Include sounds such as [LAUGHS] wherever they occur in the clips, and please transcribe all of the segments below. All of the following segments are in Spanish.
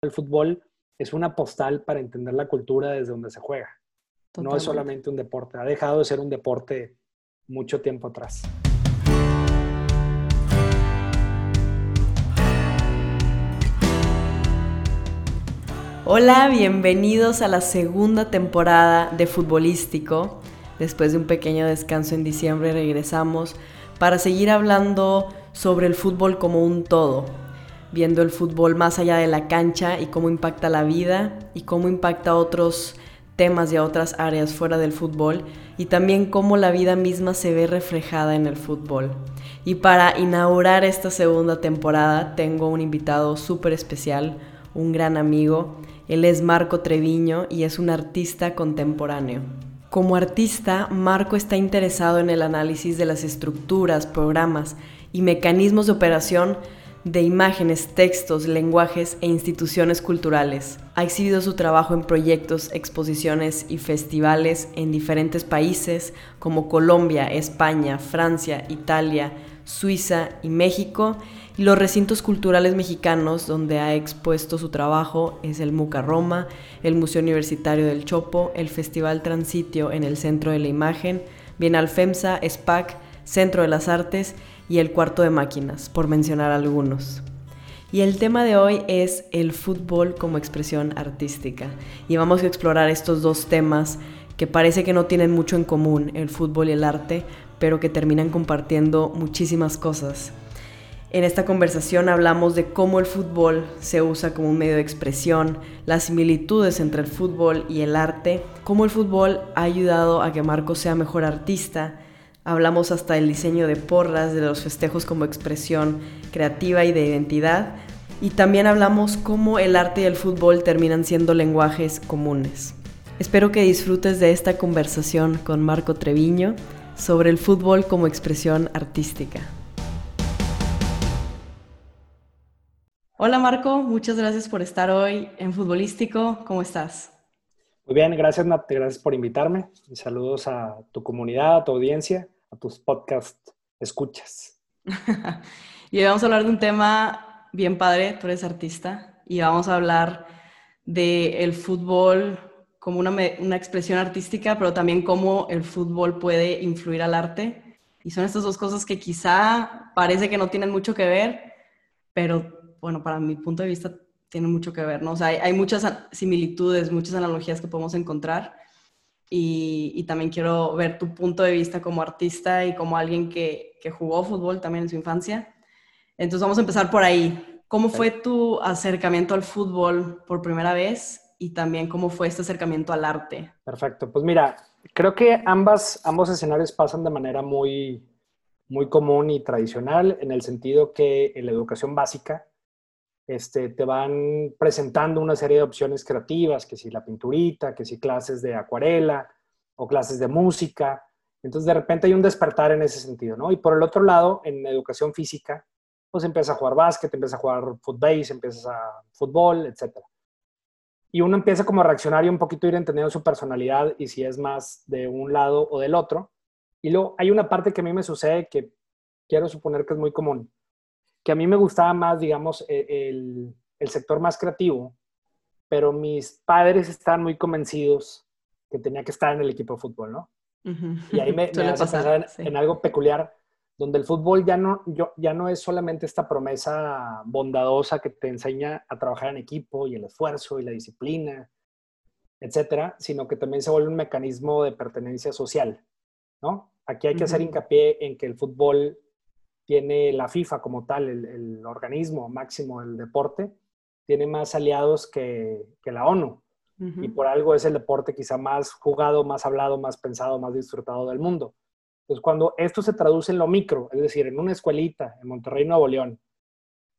el fútbol es una postal para entender la cultura desde donde se juega. No es solamente un deporte, ha dejado de ser un deporte mucho tiempo atrás. Hola, bienvenidos a la segunda temporada de Futbolístico. Después de un pequeño descanso en diciembre regresamos para seguir hablando sobre el fútbol como un todo, viendo el fútbol más allá de la cancha y cómo impacta la vida y cómo impacta otros temas y otras áreas fuera del fútbol y también cómo la vida misma se ve reflejada en el fútbol. Y para inaugurar esta segunda temporada tengo un invitado súper especial, un gran amigo. Él es Marco Treviño y es un artista contemporáneo. Como artista, Marco está interesado en el análisis de las estructuras, programas y mecanismos de operación de imágenes, textos, lenguajes e instituciones culturales. Ha exhibido su trabajo en proyectos, exposiciones y festivales en diferentes países como Colombia, España, Francia, Italia, Suiza y México. Y los recintos culturales mexicanos donde ha expuesto su trabajo es el Muca Roma, el Museo Universitario del Chopo, el Festival Transitio en el Centro de la Imagen, Bienal FEMSA, SPAC, Centro de las Artes y el cuarto de máquinas, por mencionar algunos. Y el tema de hoy es el fútbol como expresión artística. Y vamos a explorar estos dos temas que parece que no tienen mucho en común, el fútbol y el arte, pero que terminan compartiendo muchísimas cosas. En esta conversación hablamos de cómo el fútbol se usa como un medio de expresión, las similitudes entre el fútbol y el arte, cómo el fútbol ha ayudado a que Marco sea mejor artista, Hablamos hasta del diseño de porras, de los festejos como expresión creativa y de identidad. Y también hablamos cómo el arte y el fútbol terminan siendo lenguajes comunes. Espero que disfrutes de esta conversación con Marco Treviño sobre el fútbol como expresión artística. Hola Marco, muchas gracias por estar hoy en Futbolístico. ¿Cómo estás? Muy bien, gracias Nat, gracias por invitarme. Y saludos a tu comunidad, a tu audiencia a tus podcast escuchas. [LAUGHS] y hoy vamos a hablar de un tema bien padre, tú eres artista, y vamos a hablar del el fútbol como una, una, expresión artística, pero también cómo el fútbol puede influir al arte. Y son estas dos cosas que quizá parece que no tienen mucho que ver, pero bueno, para mi punto de vista tienen mucho que ver, ¿no? O sea, hay, hay muchas similitudes, muchas analogías que podemos encontrar y, también quiero ver tu punto de vista como artista y como alguien que, que, jugó fútbol también en su infancia. Entonces vamos a empezar por ahí. ¿Cómo fue tu acercamiento al fútbol por primera vez y también cómo fue este acercamiento al arte? Perfecto. Pues mira, creo que ambas, ambos escenarios pasan de manera muy, muy común y tradicional en el sentido que en la educación básica este, te van presentando una serie de opciones creativas, que si la pinturita, que si clases de acuarela o clases de música. Entonces, de repente hay un despertar en ese sentido, ¿no? Y por el otro lado, en educación física, pues empiezas a jugar básquet, empiezas a jugar fútbol, empiezas a fútbol, etc. Y uno empieza como a reaccionar y un poquito ir entendiendo su personalidad y si es más de un lado o del otro. Y luego hay una parte que a mí me sucede que quiero suponer que es muy común que a mí me gustaba más, digamos, e, el, el sector más creativo, pero mis padres estaban muy convencidos que tenía que estar en el equipo de fútbol, ¿no? Y ahí me, [LAUGHS] me hace pensar en, algo peculiar, donde el fútbol ya no, yo, ya no es solamente esta promesa bondadosa que te enseña a trabajar en equipo y el esfuerzo y la disciplina, etcétera, sino que también se vuelve un mecanismo de pertenencia social, ¿no? Aquí hay que hacer hincapié en que el fútbol tiene la FIFA como tal, el, organismo máximo del deporte, tiene más aliados que, la ONU. Y por algo es el deporte quizá más jugado, más hablado, más pensado, más disfrutado del mundo. Entonces, cuando esto se traduce en lo micro, es decir, en una escuelita en Monterrey, Nuevo León,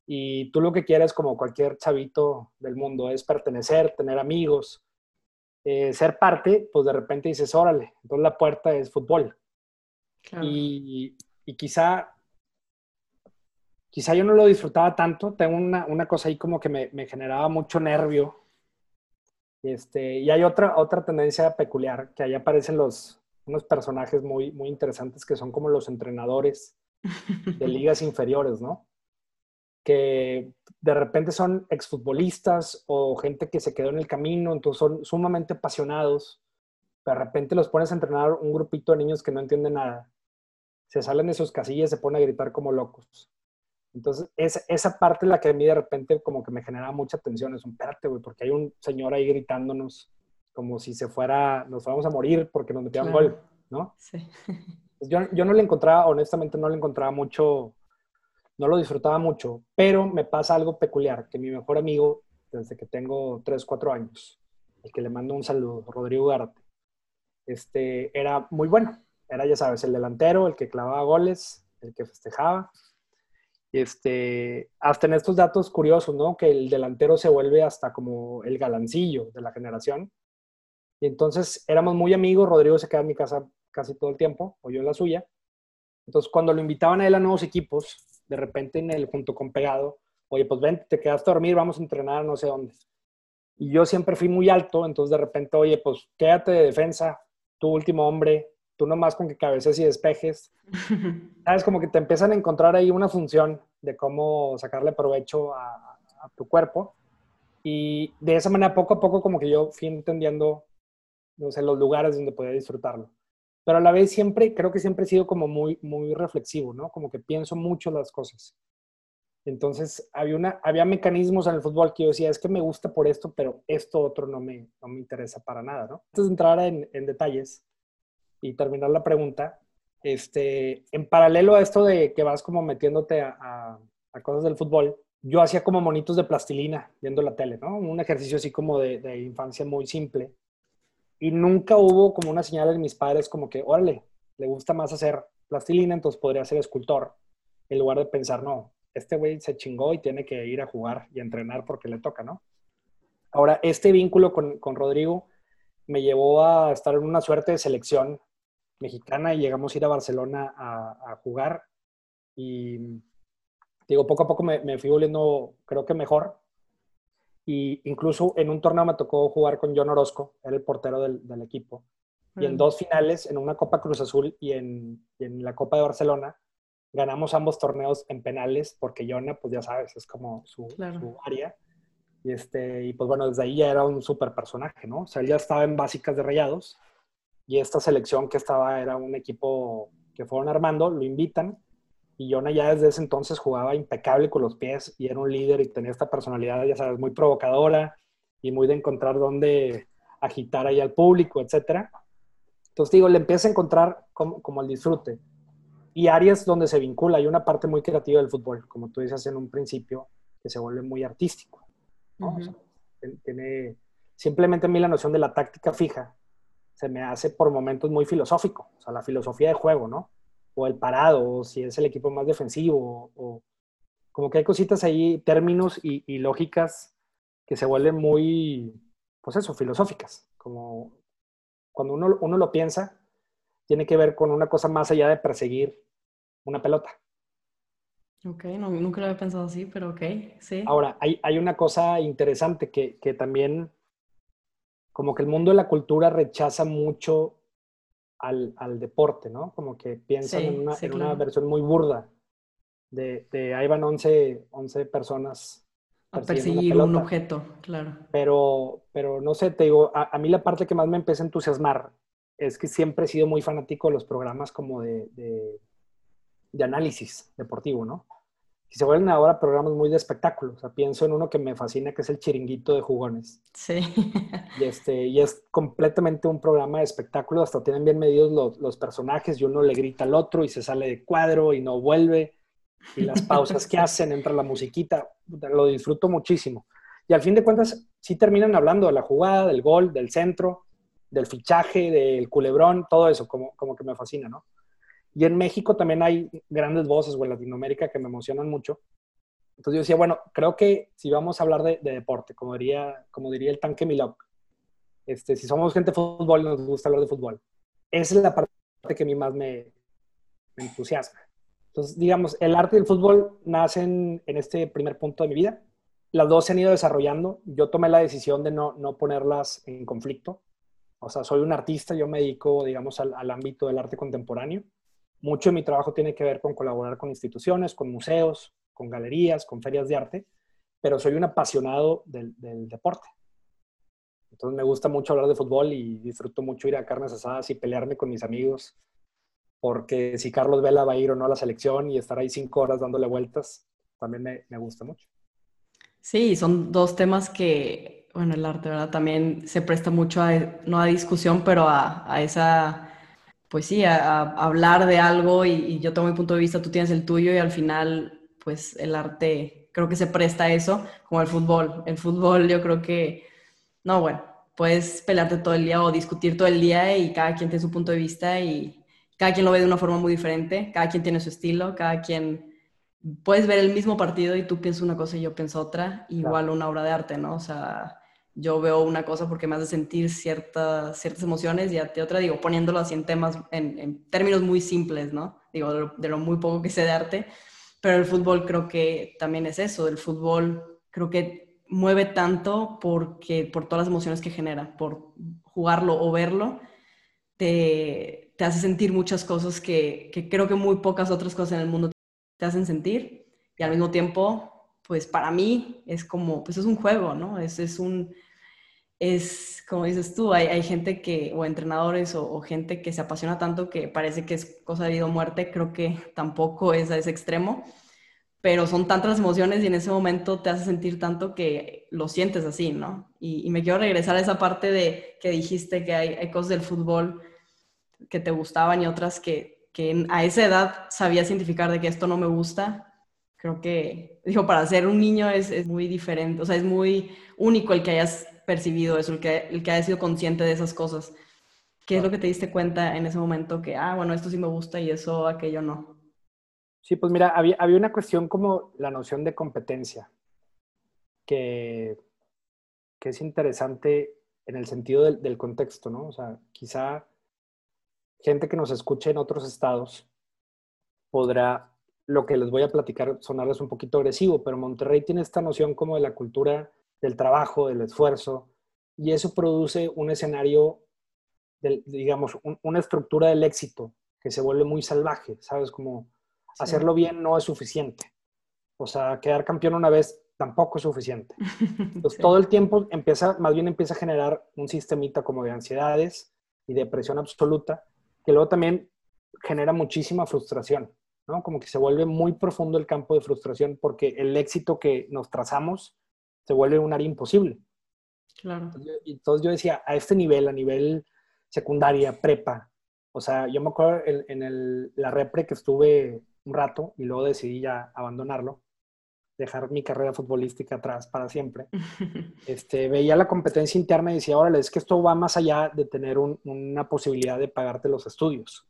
y tú lo que quieres, como cualquier chavito del mundo, es pertenecer, tener amigos, eh, ser parte, pues de repente dices, órale, entonces la puerta es fútbol. Y, y, quizá quizá yo no lo disfrutaba tanto, tengo una, una cosa ahí como que me, me, generaba mucho nervio. Este, y hay otra, otra tendencia peculiar, que ahí aparecen los, unos personajes muy, muy interesantes que son como los entrenadores de [LAUGHS] ligas inferiores, ¿no? que de repente son exfutbolistas o gente que se quedó en el camino, entonces son sumamente apasionados. De repente los pones a entrenar un grupito de niños que no entienden nada. Se salen de sus casillas, se ponen a gritar como locos. Entonces, es, esa parte es la que a mí de repente como que me genera mucha tensión. Es un, espérate, güey, porque hay un señor ahí gritándonos como si se fuera, nos fuéramos a morir porque nos metían gol, ¿no? Sí. [LAUGHS] Pues yo, yo no le encontraba, honestamente no le encontraba mucho, no lo disfrutaba mucho, pero me pasa algo peculiar, que mi mejor amigo, desde que tengo 3, 4 años, el que le mando un saludo, Rodrigo Garte, este, era muy bueno. Era, ya sabes, el delantero, el que clavaba goles, el que festejaba. Este, hasta en estos datos curiosos, ¿no? Que el delantero se vuelve hasta como el galancillo de la generación. Y entonces éramos muy amigos, Rodrigo se queda en mi casa casi todo el tiempo, o yo en la suya. Entonces cuando lo invitaban a él a nuevos equipos, de repente en el junto con Pegado, oye, pues ven, te quedaste a dormir, vamos a entrenar no sé dónde. Y yo siempre fui muy alto, entonces de repente, oye, pues quédate de defensa, tu último hombre, tú nomás con que cabeces y despejes. [LAUGHS] Sabes, como que te empiezan a encontrar ahí una función de cómo sacarle provecho a, a tu cuerpo. Y de esa manera, poco a poco, como que yo fui entendiendo no sé, los lugares donde podía disfrutarlo. Pero a la vez siempre, creo que siempre he sido como muy, muy reflexivo, ¿no? Como que pienso mucho las cosas. Entonces, había, una, había mecanismos en el fútbol que yo decía, es que me gusta por esto, pero esto otro no me, no me interesa para nada, ¿no? Antes de entrar en, en detalles y terminar la pregunta, este, en paralelo a esto de que vas como metiéndote a, a, cosas del fútbol, yo hacía como monitos de plastilina viendo la tele, ¿no? Un ejercicio así como de, de infancia muy simple y nunca hubo como una señal en mis padres como que, órale, le gusta más hacer plastilina, entonces podría ser escultor, en lugar de pensar, no, este güey se chingó y tiene que ir a jugar y a entrenar porque le toca, ¿no? Ahora, este vínculo con, con Rodrigo me llevó a estar en una suerte de selección mexicana y llegamos a ir a Barcelona a, a jugar y digo, poco a poco me, me fui volviendo, creo que mejor, y incluso en un torneo me tocó jugar con John Orozco, era el portero del, del equipo. Y en dos finales, en una Copa Cruz Azul y en, en, la Copa de Barcelona, ganamos ambos torneos en penales, porque Jonah, pues ya sabes, es como su, su, área. Y, este, y pues bueno, desde ahí ya era un súper personaje, ¿no? O sea, él ya estaba en básicas de rayados y esta selección que estaba era un equipo que fueron armando, lo invitan y Jonah ya desde ese entonces jugaba impecable con los pies y era un líder y tenía esta personalidad, ya sabes, muy provocadora y muy de encontrar dónde agitar ahí al público, etc. Entonces digo, le empieza a encontrar como, como el disfrute. Y áreas donde se vincula, hay una parte muy creativa del fútbol, como tú dices en un principio, que se vuelve muy artístico. tiene, simplemente a mí la noción de la táctica fija se me hace por momentos muy filosófico, o sea, la filosofía de juego, ¿no? o el parado, o si es el equipo más defensivo, o, como que hay cositas ahí, términos y, lógicas que se vuelven muy, pues eso, filosóficas, como cuando uno, uno lo piensa, tiene que ver con una cosa más allá de perseguir una pelota. Ok, no, nunca lo había pensado así, pero ok, sí. Ahora, hay, hay una cosa interesante que, que, también, como que el mundo de la cultura rechaza mucho al, al deporte, ¿no? Como que piensan en, una, en una, versión muy burda de, de ahí van 11, 11 personas. A perseguir un objeto, claro. Pero, pero no sé, te digo, a, a, mí la parte que más me empieza a entusiasmar es que siempre he sido muy fanático de los programas como de, de, de análisis deportivo, ¿no? Y se vuelven ahora programas muy de espectáculo. O sea, pienso en uno que me fascina, que es el Chiringuito de Jugones. Sí. Y, este, y es completamente un programa de espectáculo. Hasta tienen bien medidos los, los, personajes y uno le grita al otro y se sale de cuadro y no vuelve. Y las pausas que hacen, entra la musiquita. Lo disfruto muchísimo. Y al fin de cuentas, sí terminan hablando de la jugada, del gol, del centro, del fichaje, del culebrón, todo eso, como, como que me fascina, ¿no? Y en México también hay grandes voces, o en Latinoamérica, que me emocionan mucho. Entonces yo decía, bueno, creo que si vamos a hablar de, deporte, como diría, como diría el tanque Milok, este, si somos gente de fútbol, nos gusta hablar de fútbol. Esa es la parte que a mí más me, me entusiasma. Entonces, digamos, el arte y el fútbol nacen en este primer punto de mi vida. Las dos se han ido desarrollando. Yo tomé la decisión de no, no ponerlas en conflicto. O sea, soy un artista, yo me dedico, digamos, al, al ámbito del arte contemporáneo mucho de mi trabajo tiene que ver con colaborar con instituciones, con museos, con galerías, con ferias de arte, pero soy un apasionado del, deporte. Entonces me gusta mucho hablar de fútbol y disfruto mucho ir a carnes asadas y pelearme con mis amigos, porque si Carlos Vela va a ir o no a la selección y estar ahí cinco horas dándole vueltas, también me, me gusta mucho. Sí, son dos temas que, bueno, el arte, ¿verdad? También se presta mucho a, no a discusión, pero a, a esa, pues sí, a, hablar de algo y, y, yo tengo mi punto de vista, tú tienes el tuyo y al final, pues el arte creo que se presta a eso, como el fútbol. El fútbol yo creo que, no, bueno, puedes pelearte todo el día o discutir todo el día y cada quien tiene su punto de vista y cada quien lo ve de una forma muy diferente, cada quien tiene su estilo, cada quien puedes ver el mismo partido y tú piensas una cosa y yo pienso otra, igual una obra de arte, ¿no? O sea, yo veo una cosa porque me hace sentir ciertas, ciertas emociones y a otra, digo, poniéndolo así en temas, en, términos muy simples, ¿no? Digo, de lo, muy poco que sé de arte, pero el fútbol creo que también es eso, el fútbol creo que mueve tanto porque, por todas las emociones que genera, por jugarlo o verlo, te, te hace sentir muchas cosas que, que creo que muy pocas otras cosas en el mundo te hacen sentir y al mismo tiempo, pues para mí es como, pues es un juego, ¿no? Es, es un, es como dices tú, hay, hay gente que, o entrenadores o, gente que se apasiona tanto que parece que es cosa de vida o muerte, creo que tampoco es a ese extremo, pero son tantas emociones y en ese momento te hace sentir tanto que lo sientes así, ¿no? Y, y me quiero regresar a esa parte de que dijiste que hay, hay cosas del fútbol que te gustaban y otras que que a esa edad sabía cientificar de que esto no me gusta, creo que, digo, para ser un niño es, es, muy diferente, o sea, es muy único el que hayas percibido eso, el que, el que hayas sido consciente de esas cosas. ¿Qué es lo que te diste cuenta en ese momento que, ah, bueno, esto sí me gusta y eso, aquello no? Sí, pues mira, había, había una cuestión como la noción de competencia, que, que es interesante en el sentido del, del contexto, ¿no? O sea, quizá gente que nos escuche en otros estados podrá, lo que les voy a platicar, sonarles un poquito agresivo, pero Monterrey tiene esta noción como de la cultura del trabajo, del esfuerzo, y eso produce un escenario, digamos, una estructura del éxito que se vuelve muy salvaje, ¿sabes? Como hacerlo bien no es suficiente. O sea, quedar campeón una vez tampoco es suficiente. [LAUGHS] Entonces, todo el tiempo empieza, más bien empieza a generar un sistemita como de ansiedades y depresión absoluta, que luego también genera muchísima frustración, ¿no? Como que se vuelve muy profundo el campo de frustración porque el éxito que nos trazamos se vuelve un área imposible. Claro. Entonces yo decía, a este nivel, a nivel secundaria, prepa, o sea, yo me acuerdo en, el, la repre que estuve un rato y luego decidí ya abandonarlo, dejar mi carrera futbolística atrás para siempre. [LAUGHS] Este, veía la competencia interna y decía, órale, es que esto va más allá de tener una posibilidad de pagarte los estudios.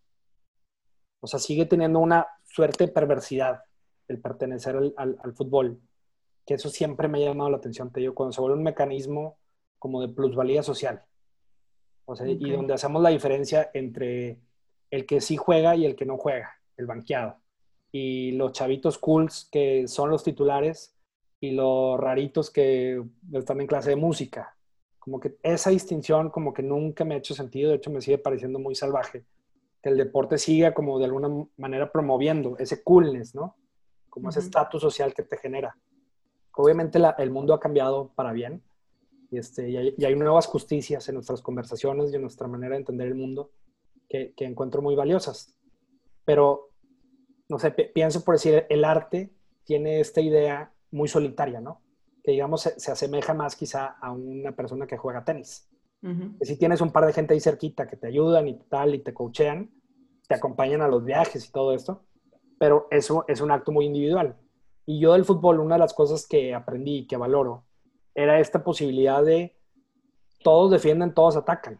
O sea, sigue teniendo una suerte de perversidad el pertenecer al, fútbol, que eso siempre me ha llamado la atención, te digo, cuando se vuelve un mecanismo como de plusvalía social. O sea, y donde hacemos la diferencia entre el que sí juega y el que no juega, el banqueado y los chavitos cools que son los titulares y los raritos que están en clase de música. Como que esa distinción como que nunca me ha hecho sentido, de hecho me sigue pareciendo muy salvaje. Que el deporte siga como de alguna manera promoviendo ese coolness, ¿no? Como ese estatus social que te genera. Obviamente el mundo ha cambiado para bien y, este, y hay, nuevas justicias en nuestras conversaciones y en nuestra manera de entender el mundo que, que encuentro muy valiosas. Pero no sé, pienso por decir, el arte tiene esta idea muy solitaria, ¿no? Que digamos se, asemeja más quizá a una persona que juega tenis. Que si tienes un par de gente ahí cerquita que te ayudan y tal, y te coachean, te acompañan a los viajes y todo esto, pero eso es un acto muy individual. Y yo del fútbol, una de las cosas que aprendí y que valoro era esta posibilidad de todos defienden, todos atacan.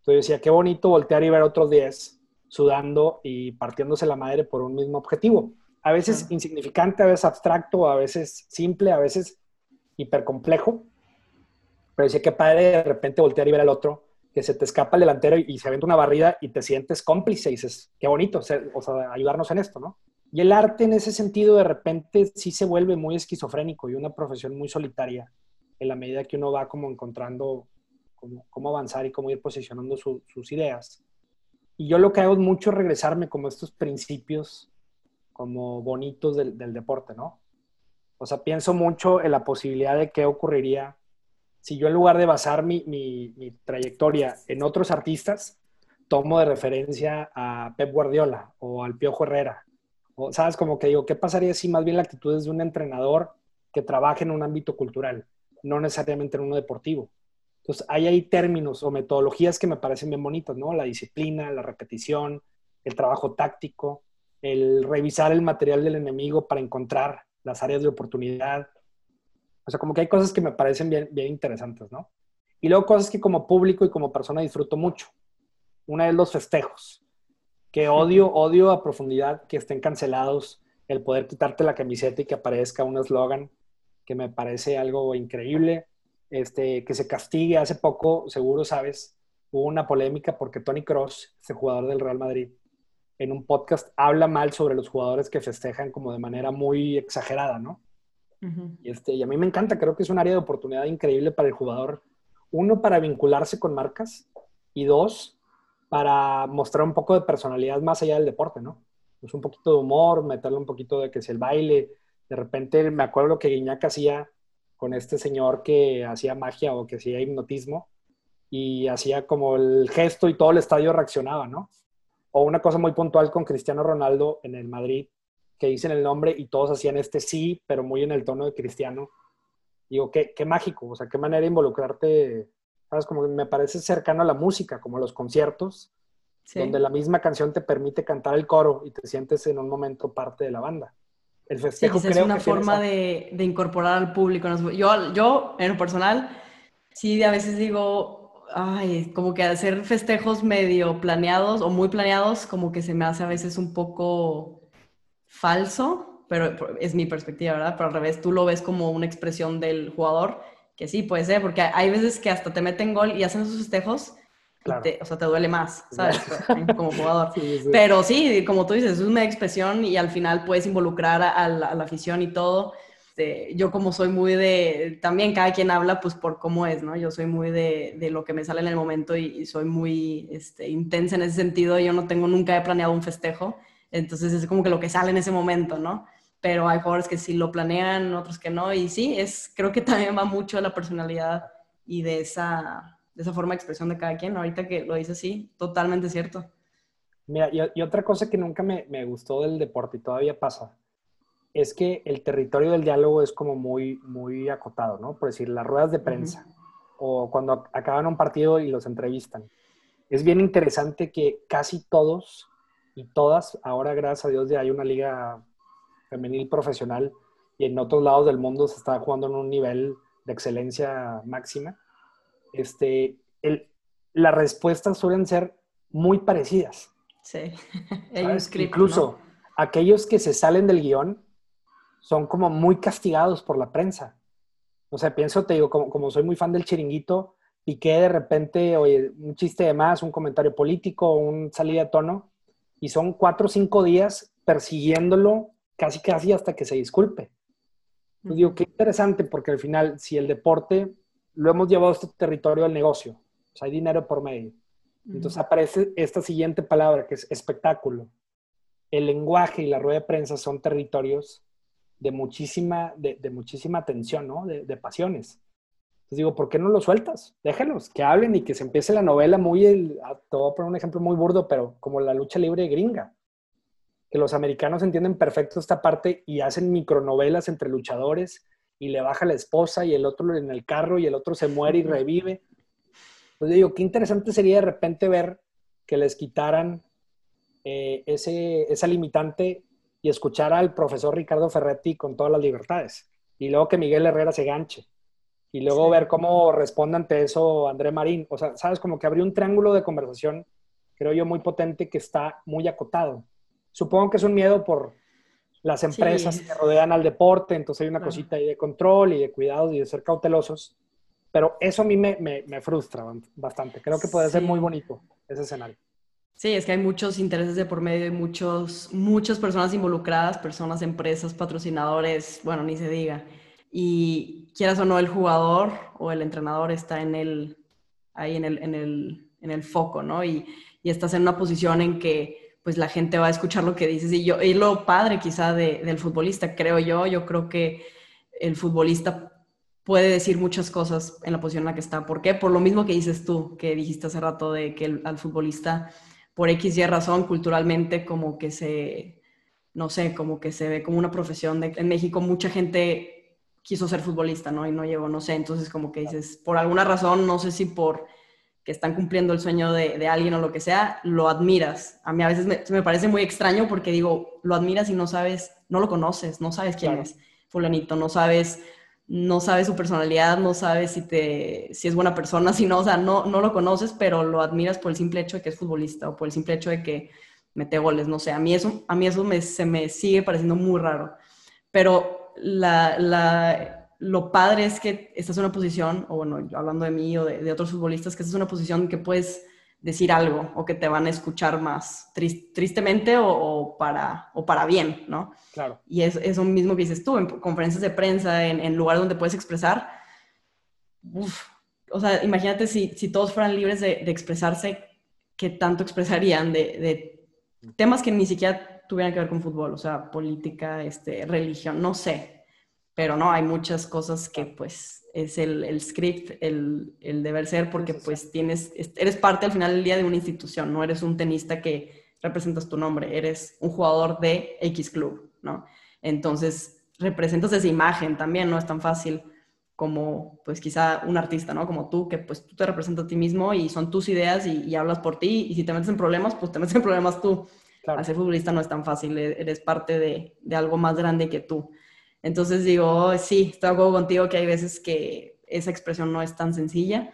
Entonces decía, qué bonito voltear y ver otros 10 sudando y partiéndose la madre por un mismo objetivo. A veces insignificante, a veces abstracto, a veces simple, a veces hipercomplejo. Pero decía que padre de repente voltear y ver al otro, que se te escapa el delantero y, se avienta una barrida y te sientes cómplice y dices, qué bonito, o sea, ayudarnos en esto, ¿no? Y el arte en ese sentido de repente sí se vuelve muy esquizofrénico y una profesión muy solitaria en la medida que uno va como encontrando cómo, avanzar y cómo ir posicionando sus ideas. Y yo lo que hago es mucho regresarme como estos principios como bonitos del, deporte, ¿no? O sea, pienso mucho en la posibilidad de qué ocurriría si yo en lugar de basar mi, mi, trayectoria en otros artistas, tomo de referencia a Pep Guardiola o al Piojo Herrera. O, ¿Sabes? Como que digo, ¿qué pasaría si más bien la actitud es de un entrenador que trabaja en un ámbito cultural, no necesariamente en uno deportivo? Entonces, hay ahí términos o metodologías que me parecen bien bonitas, ¿no? La disciplina, la repetición, el trabajo táctico, el revisar el material del enemigo para encontrar las áreas de oportunidad. O sea, como que hay cosas que me parecen bien, bien interesantes, ¿no? Y luego cosas que como público y como persona disfruto mucho. Una es los festejos, que odio, odio a profundidad que estén cancelados, el poder quitarte la camiseta y que aparezca un eslogan, que me parece algo increíble este, que se castigue. Hace poco, seguro sabes, hubo una polémica porque Tony Cross, ese jugador del Real Madrid, en un podcast habla mal sobre los jugadores que festejan como de manera muy exagerada, ¿no? Y, este, a mí me encanta, creo que es un área de oportunidad increíble para el jugador. Uno, para vincularse con marcas y dos, para mostrar un poco de personalidad más allá del deporte, ¿no? Pues un poquito de humor, meterle un poquito de que es el baile. De repente me acuerdo que Guiñac hacía con este señor que hacía magia o que hacía hipnotismo y hacía como el gesto y todo el estadio reaccionaba, ¿no? O una cosa muy puntual con Cristiano Ronaldo en el Madrid, que dicen el nombre y todos hacían este sí, pero muy en el tono de Cristiano. Digo, qué, qué mágico, o sea, qué manera de involucrarte, ¿sabes? Como que me parece cercano a la música, como los conciertos, donde la misma canción te permite cantar el coro y te sientes en un momento parte de la banda el festejo sí, es una forma de, de, incorporar al público. Yo, yo, en lo personal, sí, a veces digo, ay, como que hacer festejos medio planeados o muy planeados, como que se me hace a veces un poco falso, pero es mi perspectiva, ¿verdad? Pero al revés, tú lo ves como una expresión del jugador, que sí, puede ser, porque hay veces que hasta te meten gol y hacen esos festejos o sea, te duele más, ¿sabes? Como jugador. [LAUGHS] Pero sí, como tú dices, es una expresión y al final puedes involucrar a la, afición y todo. Este, yo como soy muy de, también cada quien habla pues por cómo es, ¿no? Yo soy muy de, de lo que me sale en el momento y, soy muy este, intensa en ese sentido. Yo no tengo, nunca he planeado un festejo, entonces es como que lo que sale en ese momento, ¿no? Pero hay jugadores que sí lo planean, otros que no, y sí, es, creo que también va mucho a la personalidad y de esa, de esa forma de expresión de cada quien. Ahorita que lo dice así, totalmente cierto. Mira, y, otra cosa que nunca me, me, gustó del deporte y todavía pasa, es que el territorio del diálogo es como muy, muy acotado, ¿no? Por decir, las ruedas de prensa o cuando acaban un partido y los entrevistan. Es bien interesante que casi todos y todas, ahora gracias a Dios ya hay una liga femenil profesional y en otros lados del mundo se está jugando en un nivel de excelencia máxima este, el, las respuestas suelen ser muy parecidas. Sí, [LAUGHS] Incluso aquellos que se salen del guion son como muy castigados por la prensa. O sea, pienso, te digo, como, como soy muy fan del chiringuito, y que de repente, oye, un chiste de más, un comentario político, un salida de tono, y son cuatro o cinco días persiguiéndolo casi casi hasta que se disculpe. Pues digo, qué interesante, porque al final, si el deporte lo hemos llevado a este territorio del negocio. O sea, hay dinero por medio. Entonces aparece esta siguiente palabra que es espectáculo. El lenguaje y la rueda de prensa son territorios de muchísima, de, muchísima tensión, ¿no? De, pasiones. Entonces digo, ¿por qué no lo sueltas? Déjalos, que hablen y que se empiece la novela muy, el, te voy a poner un ejemplo muy burdo, pero como la lucha libre gringa. Que los americanos entienden perfecto esta parte y hacen micronovelas entre luchadores y le baja la esposa y el otro en el carro y el otro se muere y revive. Pues digo, qué interesante sería de repente ver que les quitaran eh, ese, esa limitante y escuchar al profesor Ricardo Ferretti con todas las libertades. Y luego que Miguel Herrera se ganche. Y luego ver cómo responde ante eso André Marín. O sea, sabes, como que habría un triángulo de conversación, creo yo, muy potente que está muy acotado. Supongo que es un miedo por, las empresas que rodean al deporte, entonces hay una cosita ahí de control y de cuidados y de ser cautelosos. Pero eso a mí me, me, frustra bastante. Creo que puede ser muy bonito ese escenario. Sí, es que hay muchos intereses de por medio y muchos, muchas personas involucradas, personas, empresas, patrocinadores, bueno, ni se diga. Y quieras o no, el jugador o el entrenador está en el, ahí en el, en el, en el foco, ¿no? Y, y estás en una posición en que pues la gente va a escuchar lo que dices. Y, yo, y lo padre quizá de, del futbolista, creo yo, yo creo que el futbolista puede decir muchas cosas en la posición en la que está. ¿Por qué? Por lo mismo que dices tú, que dijiste hace rato de que al futbolista, por X y razón, culturalmente, como que se, no sé, como que se ve como una profesión. De, en México mucha gente quiso ser futbolista, ¿no? Y no llegó, no sé. Entonces, como que dices, por alguna razón, no sé si por que están cumpliendo el sueño de, alguien o lo que sea, lo admiras. A mí a veces me, parece muy extraño porque digo, lo admiras y no sabes, no lo conoces, no sabes quién es fulanito, no sabes no sabes su personalidad, no sabes si, te, si es buena persona, [LAUGHS] si no, o sea, no, no lo conoces, pero lo admiras por el simple hecho de que es futbolista o por el simple hecho de que mete goles, no sé, a mí eso, a mí eso me, se me sigue pareciendo muy raro. Pero la, la, lo padre es que estás en una posición, o bueno, hablando de mí o de, de otros futbolistas, que estás en una posición que puedes decir algo o que te van a escuchar más tristemente o, para, o para bien, ¿no? Claro. Y es eso mismo que dices tú, en conferencias de prensa, en, en lugares donde puedes expresar. o sea, imagínate si, si, todos fueran libres de, expresarse, ¿qué tanto expresarían de, temas que ni siquiera tuvieran que ver con fútbol? O sea, política, este, religión, no sé. Pero no, hay muchas cosas que pues es el, script, el, deber ser, porque pues tienes, eres parte al final del día de una institución, no eres un tenista que representas tu nombre, eres un jugador de X club, ¿no? Entonces, representas esa imagen también, no es tan fácil como pues quizá un artista, ¿no? Como tú, que pues tú te representas a ti mismo y son tus ideas y, hablas por ti y si te metes en problemas, pues te metes en problemas tú. Claro. ser futbolista no es tan fácil, e-, eres parte de, de algo más grande que tú. Entonces digo, sí, estoy de acuerdo contigo que hay veces que esa expresión no es tan sencilla.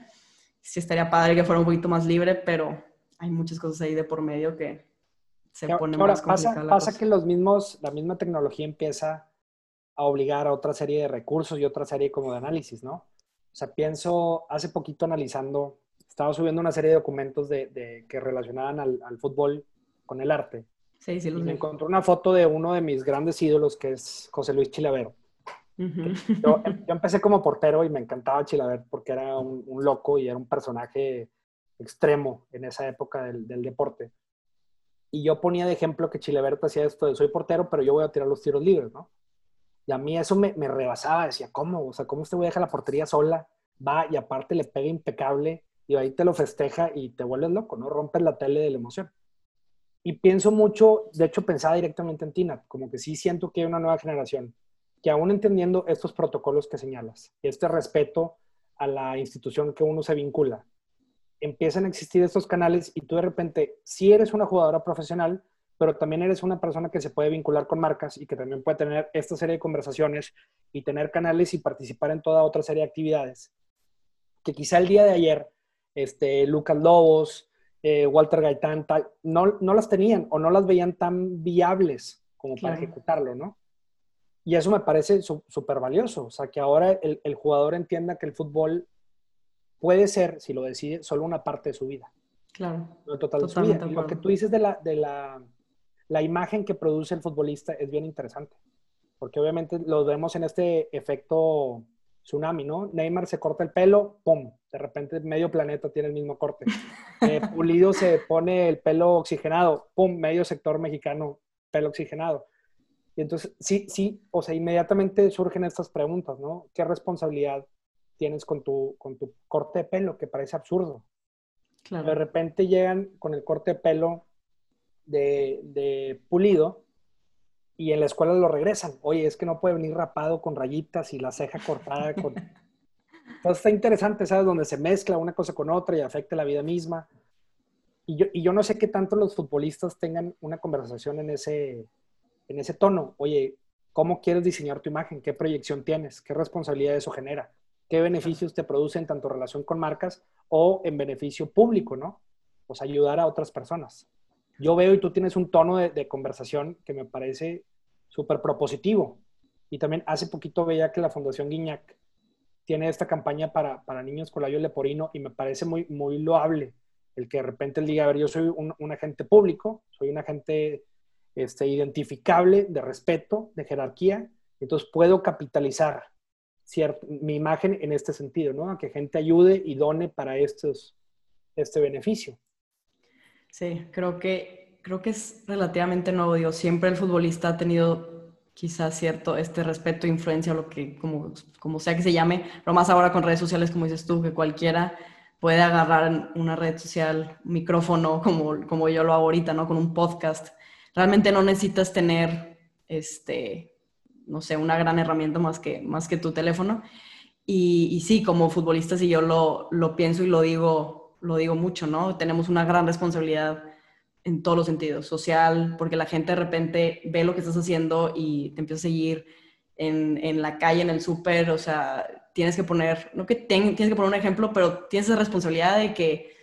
Sí estaría padre que fuera un poquito más libre, pero hay muchas cosas ahí de por medio que se ponen más complicadas. Pasa, pasa que los mismos, la misma tecnología empieza a obligar a otra serie de recursos y otra serie como de análisis, ¿no? O sea, pienso, hace poquito analizando, estaba subiendo una serie de documentos de, que relacionaban al, al, fútbol con el arte. Sí, sí, me encontré una foto de uno de mis grandes ídolos, que es José Luis Chilavero. [LAUGHS] yo, empecé como portero y me encantaba Chilaver porque era un, loco y era un personaje extremo en esa época del, deporte. Y yo ponía de ejemplo que Chilavert hacía esto de soy portero, pero yo voy a tirar los tiros libres, ¿no? Y a mí eso me, me rebasaba, decía, ¿cómo? O sea, ¿cómo usted voy a dejar la portería sola? Va y aparte le pega impecable y ahí te lo festeja y te vuelves loco, ¿no? Rompes la tele de la emoción. Y pienso mucho, de hecho pensaba directamente en Tina, como que sí siento que hay una nueva generación que aún entendiendo estos protocolos que señalas y este respeto a la institución que uno se vincula, empiezan a existir estos canales y tú de repente sí eres una jugadora profesional, pero también eres una persona que se puede vincular con marcas y que también puede tener esta serie de conversaciones y tener canales y participar en toda otra serie de actividades. Que quizá el día de ayer, este, Lucas Lobos, eh, Walter Gaitán, tal, no, no, las tenían o no las veían tan viables como para ejecutarlo, ¿no? Y eso me parece súper valioso, o sea, que ahora el, el, jugador entienda que el fútbol puede ser, si lo decide, solo una parte de su vida. Claro. No total de su vida. Lo que tú dices de, la, de la, la imagen que produce el futbolista es bien interesante, porque obviamente lo vemos en este efecto tsunami, ¿no? Neymar se corta el pelo, ¡pum! De repente medio planeta tiene el mismo corte. [LAUGHS] Eh, Pulido se pone el pelo oxigenado, ¡pum! Medio sector mexicano, pelo oxigenado. Y entonces, sí, sí, o sea, inmediatamente surgen estas preguntas, ¿no? ¿Qué responsabilidad tienes con tu, con tu corte de pelo? Que parece absurdo. Claro. De repente llegan con el corte de pelo de, de Pulido y en la escuela lo regresan. Oye, es que no puede venir rapado con rayitas y la ceja cortada con... [LAUGHS] Entonces está interesante, ¿sabes? Donde se mezcla una cosa con otra y afecta la vida misma. Y yo, y yo no sé qué tanto los futbolistas tengan una conversación en ese, en ese tono. Oye, ¿cómo quieres diseñar tu imagen? ¿Qué proyección tienes? ¿Qué responsabilidad eso genera? ¿Qué beneficios te producen tanto en relación con marcas o en beneficio público, ¿no? Pues ayudar a otras personas. Yo veo y tú tienes un tono de, de conversación que me parece súper propositivo. Y también hace poquito veía que la Fundación Guiñac tiene esta campaña para, para niños con labio leporino y me parece muy, muy loable el que de repente él diga, a ver, yo soy un, agente público, soy un agente este, identificable, de respeto, de jerarquía, entonces puedo capitalizar cierto, mi imagen en este sentido, ¿no? A que gente ayude y done para estos, este beneficio. Sí, creo que creo que es relativamente nuevo. Digo, siempre el futbolista ha tenido quizás cierto, este respeto, influencia, lo que, como, como sea que se llame, pero más ahora con redes sociales, como dices tú, que cualquiera puede agarrar una red social, micrófono, como, como yo lo hago ahorita, ¿no? Con un podcast. Realmente no necesitas tener, este, no sé, una gran herramienta más que, más que tu teléfono. Y, y sí, como futbolistas, y yo lo, lo pienso y lo digo, lo digo mucho, ¿no? Tenemos una gran responsabilidad en todos los sentidos, social, porque la gente de repente ve lo que estás haciendo y te empieza a seguir en, en la calle, en el súper, o sea, tienes que poner, no que tienes que poner un ejemplo, pero tienes esa responsabilidad de que,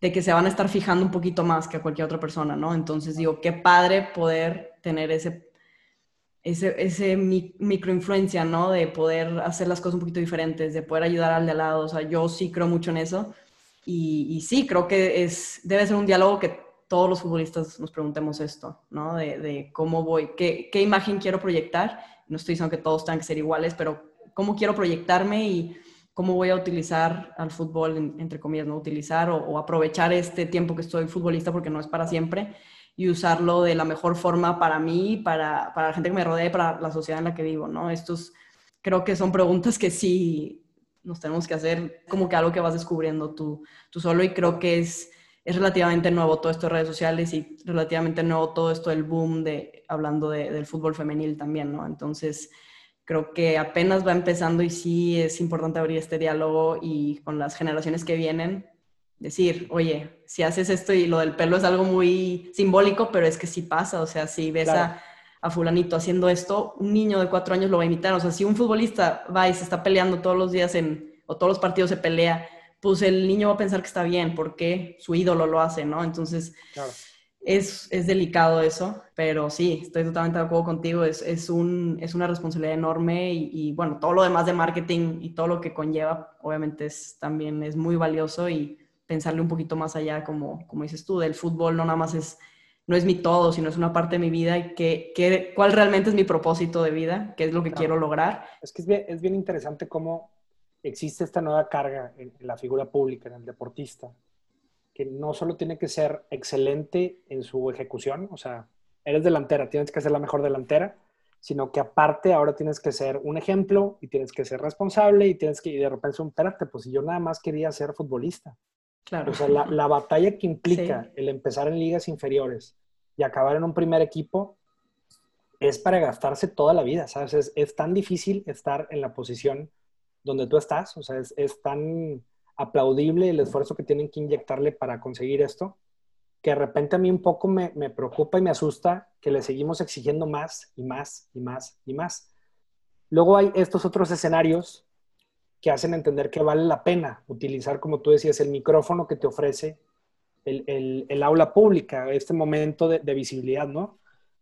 de que se van a estar fijando un poquito más que a cualquier otra persona, ¿no? Entonces digo, qué padre poder tener ese, ese, ese microinfluencia, ¿no? De poder hacer las cosas un poquito diferentes, de poder ayudar al de al lado, o sea, yo sí creo mucho en eso. Y, y sí, creo que es, debe ser un diálogo que todos los futbolistas nos preguntemos esto, ¿no? De, de cómo voy, qué, qué, imagen quiero proyectar. No estoy diciendo que todos tengan que ser iguales, pero cómo quiero proyectarme y cómo voy a utilizar al fútbol, entre comillas, ¿no? Utilizar o, aprovechar este tiempo que estoy futbolista porque no es para siempre y usarlo de la mejor forma para mí, para, para la gente que me rodea para la sociedad en la que vivo, ¿no? Estos creo que son preguntas que sí nos tenemos que hacer como que algo que vas descubriendo tú, tú solo y creo que es es relativamente nuevo todo esto de redes sociales y relativamente nuevo todo esto del boom de hablando del fútbol femenil también, ¿no? Entonces, creo que apenas va empezando y sí es importante abrir este diálogo y con las generaciones que vienen decir, oye, si haces esto y lo del pelo es algo muy simbólico, pero es que sí pasa, o sea, si ves a, a, fulanito haciendo esto, un niño de cuatro años lo va a imitar, o sea, si un futbolista va y se está peleando todos los días en, o todos los partidos se pelea pues el niño va a pensar que está bien porque su ídolo lo hace, ¿no? Entonces, es, es, delicado eso, pero sí, estoy totalmente de acuerdo contigo, es, es, un, es una responsabilidad enorme y, bueno, todo lo demás de marketing y todo lo que conlleva, obviamente es, también es muy valioso y pensarle un poquito más allá, como, como dices tú, del fútbol no nada más es, no es mi todo, sino es una parte de mi vida y que, que cuál realmente es mi propósito de vida, qué es lo que quiero lograr. Es que es bien, es bien interesante cómo existe esta nueva carga en, la figura pública, en el deportista, que no solo tiene que ser excelente en su ejecución, o sea, eres delantera, tienes que ser la mejor delantera, sino que aparte ahora tienes que ser un ejemplo y tienes que ser responsable y tienes que, y de repente, espérate, pues si yo nada más quería ser futbolista. Claro. O sea, la, batalla que implica el empezar en ligas inferiores y acabar en un primer equipo es para gastarse toda la vida, ¿sabes? Es, es tan difícil estar en la posición donde tú estás. O sea, es, tan aplaudible el esfuerzo que tienen que inyectarle para conseguir esto, que de repente a mí un poco me, preocupa y me asusta que le seguimos exigiendo más y más y más y más. Luego hay estos otros escenarios que hacen entender que vale la pena utilizar, como tú decías, el micrófono que te ofrece el, aula pública, este momento de, visibilidad, ¿no?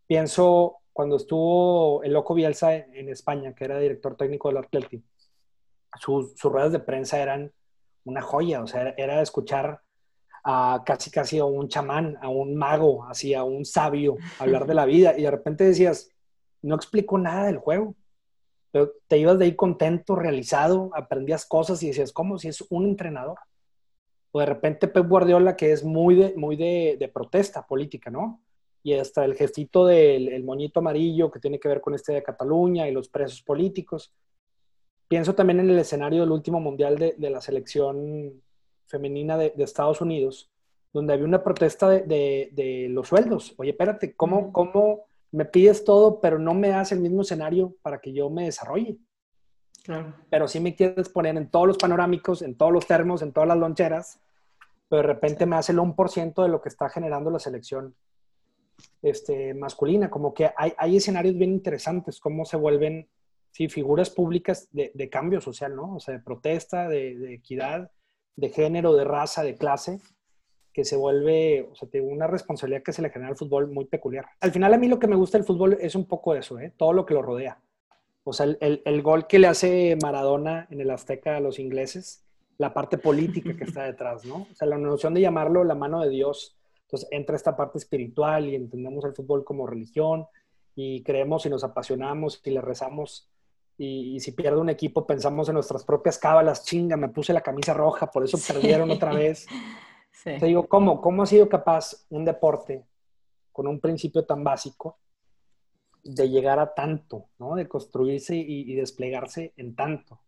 Pienso cuando estuvo el Loco Bielsa en, España, que era director técnico del Athletic, sus, ruedas de prensa eran una joya, o sea, era, escuchar a casi casi a un chamán, a un mago, así a un sabio hablar de la vida y de repente decías, no explico nada del juego, pero te ibas de ahí contento, realizado, aprendías cosas y decías, ¿cómo? Si es un entrenador. O de repente Pep Guardiola, que es muy de, muy de, protesta política, ¿no? Y hasta el gestito del moñito amarillo que tiene que ver con este de Cataluña y los presos políticos. Pienso también en el escenario del último mundial de, la selección femenina de, Estados Unidos, donde había una protesta de, los sueldos. Oye, espérate, ¿cómo, ¿cómo me pides todo, pero no me das el mismo escenario para que yo me desarrolle? Claro. Pero sí me quieres poner en todos los panorámicos, en todos los termos, en todas las loncheras, pero de repente me hace el 1% de lo que está generando la selección este, masculina. Como que hay, hay escenarios bien interesantes, cómo se vuelven sí, figuras públicas de, de, cambio social, ¿no? O sea, de protesta, de, de, equidad, de género, de raza, de clase, que se vuelve, o sea, tiene una responsabilidad que se le genera al fútbol muy peculiar. Al final a mí lo que me gusta del fútbol es un poco eso, ¿eh? Todo lo que lo rodea. O sea, el, el, gol que le hace Maradona en el Azteca a los ingleses, la parte política que está detrás, ¿no? O sea, la noción de llamarlo la mano de Dios. Entonces entra esta parte espiritual y entendemos el fútbol como religión y creemos y nos apasionamos y le rezamos y, si pierde un equipo pensamos en nuestras propias cábalas, chinga, me puse la camisa roja, por eso [LAUGHS] perdieron otra vez. Te digo, ¿cómo? ¿Cómo ha sido capaz un deporte con un principio tan básico de llegar a tanto, ¿no? De construirse y, desplegarse en tanto.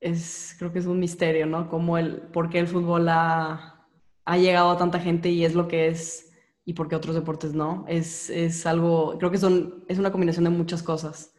Es, creo que es un misterio, ¿no? Como el, por qué el fútbol ha, ha llegado a tanta gente y es lo que es y por qué otros deportes no. Es, es algo, creo que son, es una combinación de muchas cosas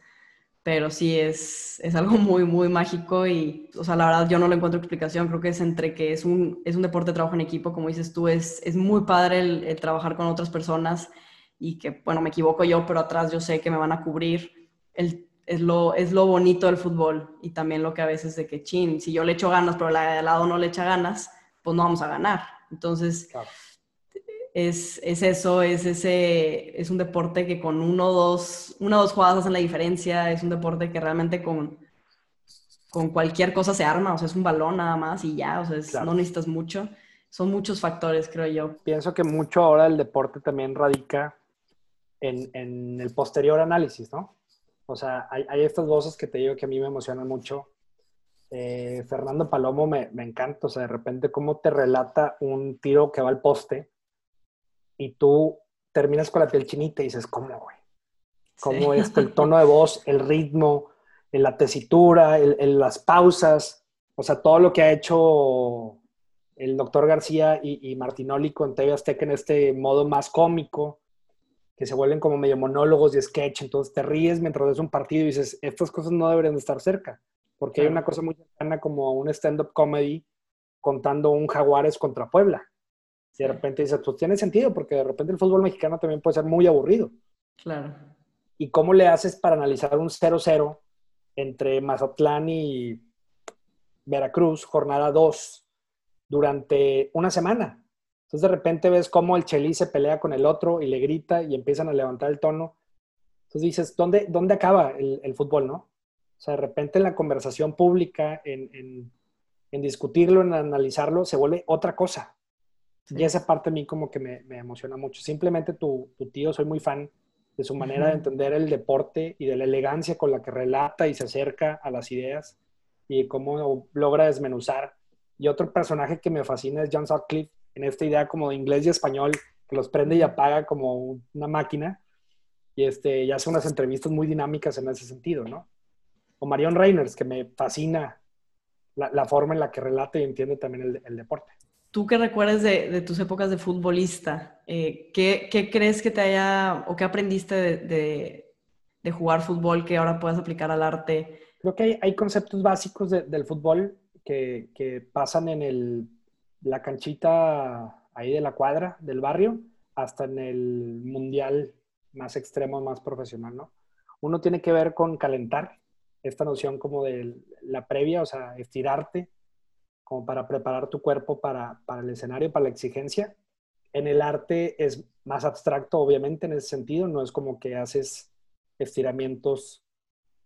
pero sí es, es algo [LAUGHS] muy, muy mágico y, o sea, la verdad yo no lo encuentro explicación, creo que es entre que es un, es un deporte de trabajo en equipo, como dices tú, es, es muy padre el, trabajar con otras personas y que, bueno, me equivoco yo, pero atrás yo sé que me van a cubrir, el, es, lo, es lo bonito del fútbol y también lo que a veces de que, chin, si yo le echo ganas, pero la de lado no le echa ganas, pues no vamos a ganar. Entonces es, eso, es ese, es un deporte que con uno o dos, una o dos jugadas hacen la diferencia, es un deporte que realmente con, con cualquier cosa se arma, o sea, es un balón nada más y ya, o sea, no necesitas mucho. Son muchos factores, creo yo. Pienso que mucho ahora el deporte también radica en, el posterior análisis, ¿no? O sea, hay, estas voces que te digo que a mí me emocionan mucho. Eh, Fernando Palomo me, me, encanta, o sea, de repente cómo te relata un tiro que va al poste y tú terminas con la piel chinita y dices, ¿cómo, güey? ¿Cómo [LAUGHS] es el tono de voz, el ritmo, la tesitura, las pausas? O sea, todo lo que ha hecho el doctor García y, y Martinoli con TV Azteca en este modo más cómico, que se vuelven como medio monólogos y sketch, entonces te ríes mientras ves un partido y dices, estas cosas no deberían de estar cerca, porque hay una cosa muy cercana como un stand-up comedy contando un Jaguares contra Puebla. Y de repente dices, pues tiene sentido, porque de repente el fútbol mexicano también puede ser muy aburrido. Claro. ¿Y cómo le haces para analizar un 0-0 entre Mazatlán y Veracruz, jornada 2, durante una semana? Entonces de repente ves cómo el Chelí se pelea con el otro y le grita y empiezan a levantar el tono. Entonces dices, ¿dónde, dónde acaba el, fútbol, no? O sea, de repente en la conversación pública, en, en discutirlo, en analizarlo, se vuelve otra cosa. Y esa parte a mí como que me, me emociona mucho. Simplemente tu, tu, tío, soy muy fan de su manera de entender el deporte y de la elegancia con la que relata y se acerca a las ideas y cómo logra desmenuzar. Y otro personaje que me fascina es John Sutcliffe, en esta idea como de inglés y español, que los prende y apaga como una máquina. Y, este, y hace unas entrevistas muy dinámicas en ese sentido, ¿no? O Marion Reiners, que me fascina la, la forma en la que relata y entiende también el, el deporte. Tú que recuerdes de, tus épocas de futbolista, eh, ¿qué, crees que te haya o qué aprendiste de, jugar fútbol que ahora puedas aplicar al arte? Creo que hay, conceptos básicos del fútbol que, pasan en el, la canchita ahí de la cuadra del barrio hasta en el mundial más extremo, más profesional, ¿no? Uno tiene que ver con calentar, esta noción como de la previa, o sea, estirarte, como para preparar tu cuerpo para, para, el escenario, para la exigencia. En el arte es más abstracto, obviamente, en ese sentido, no es como que haces estiramientos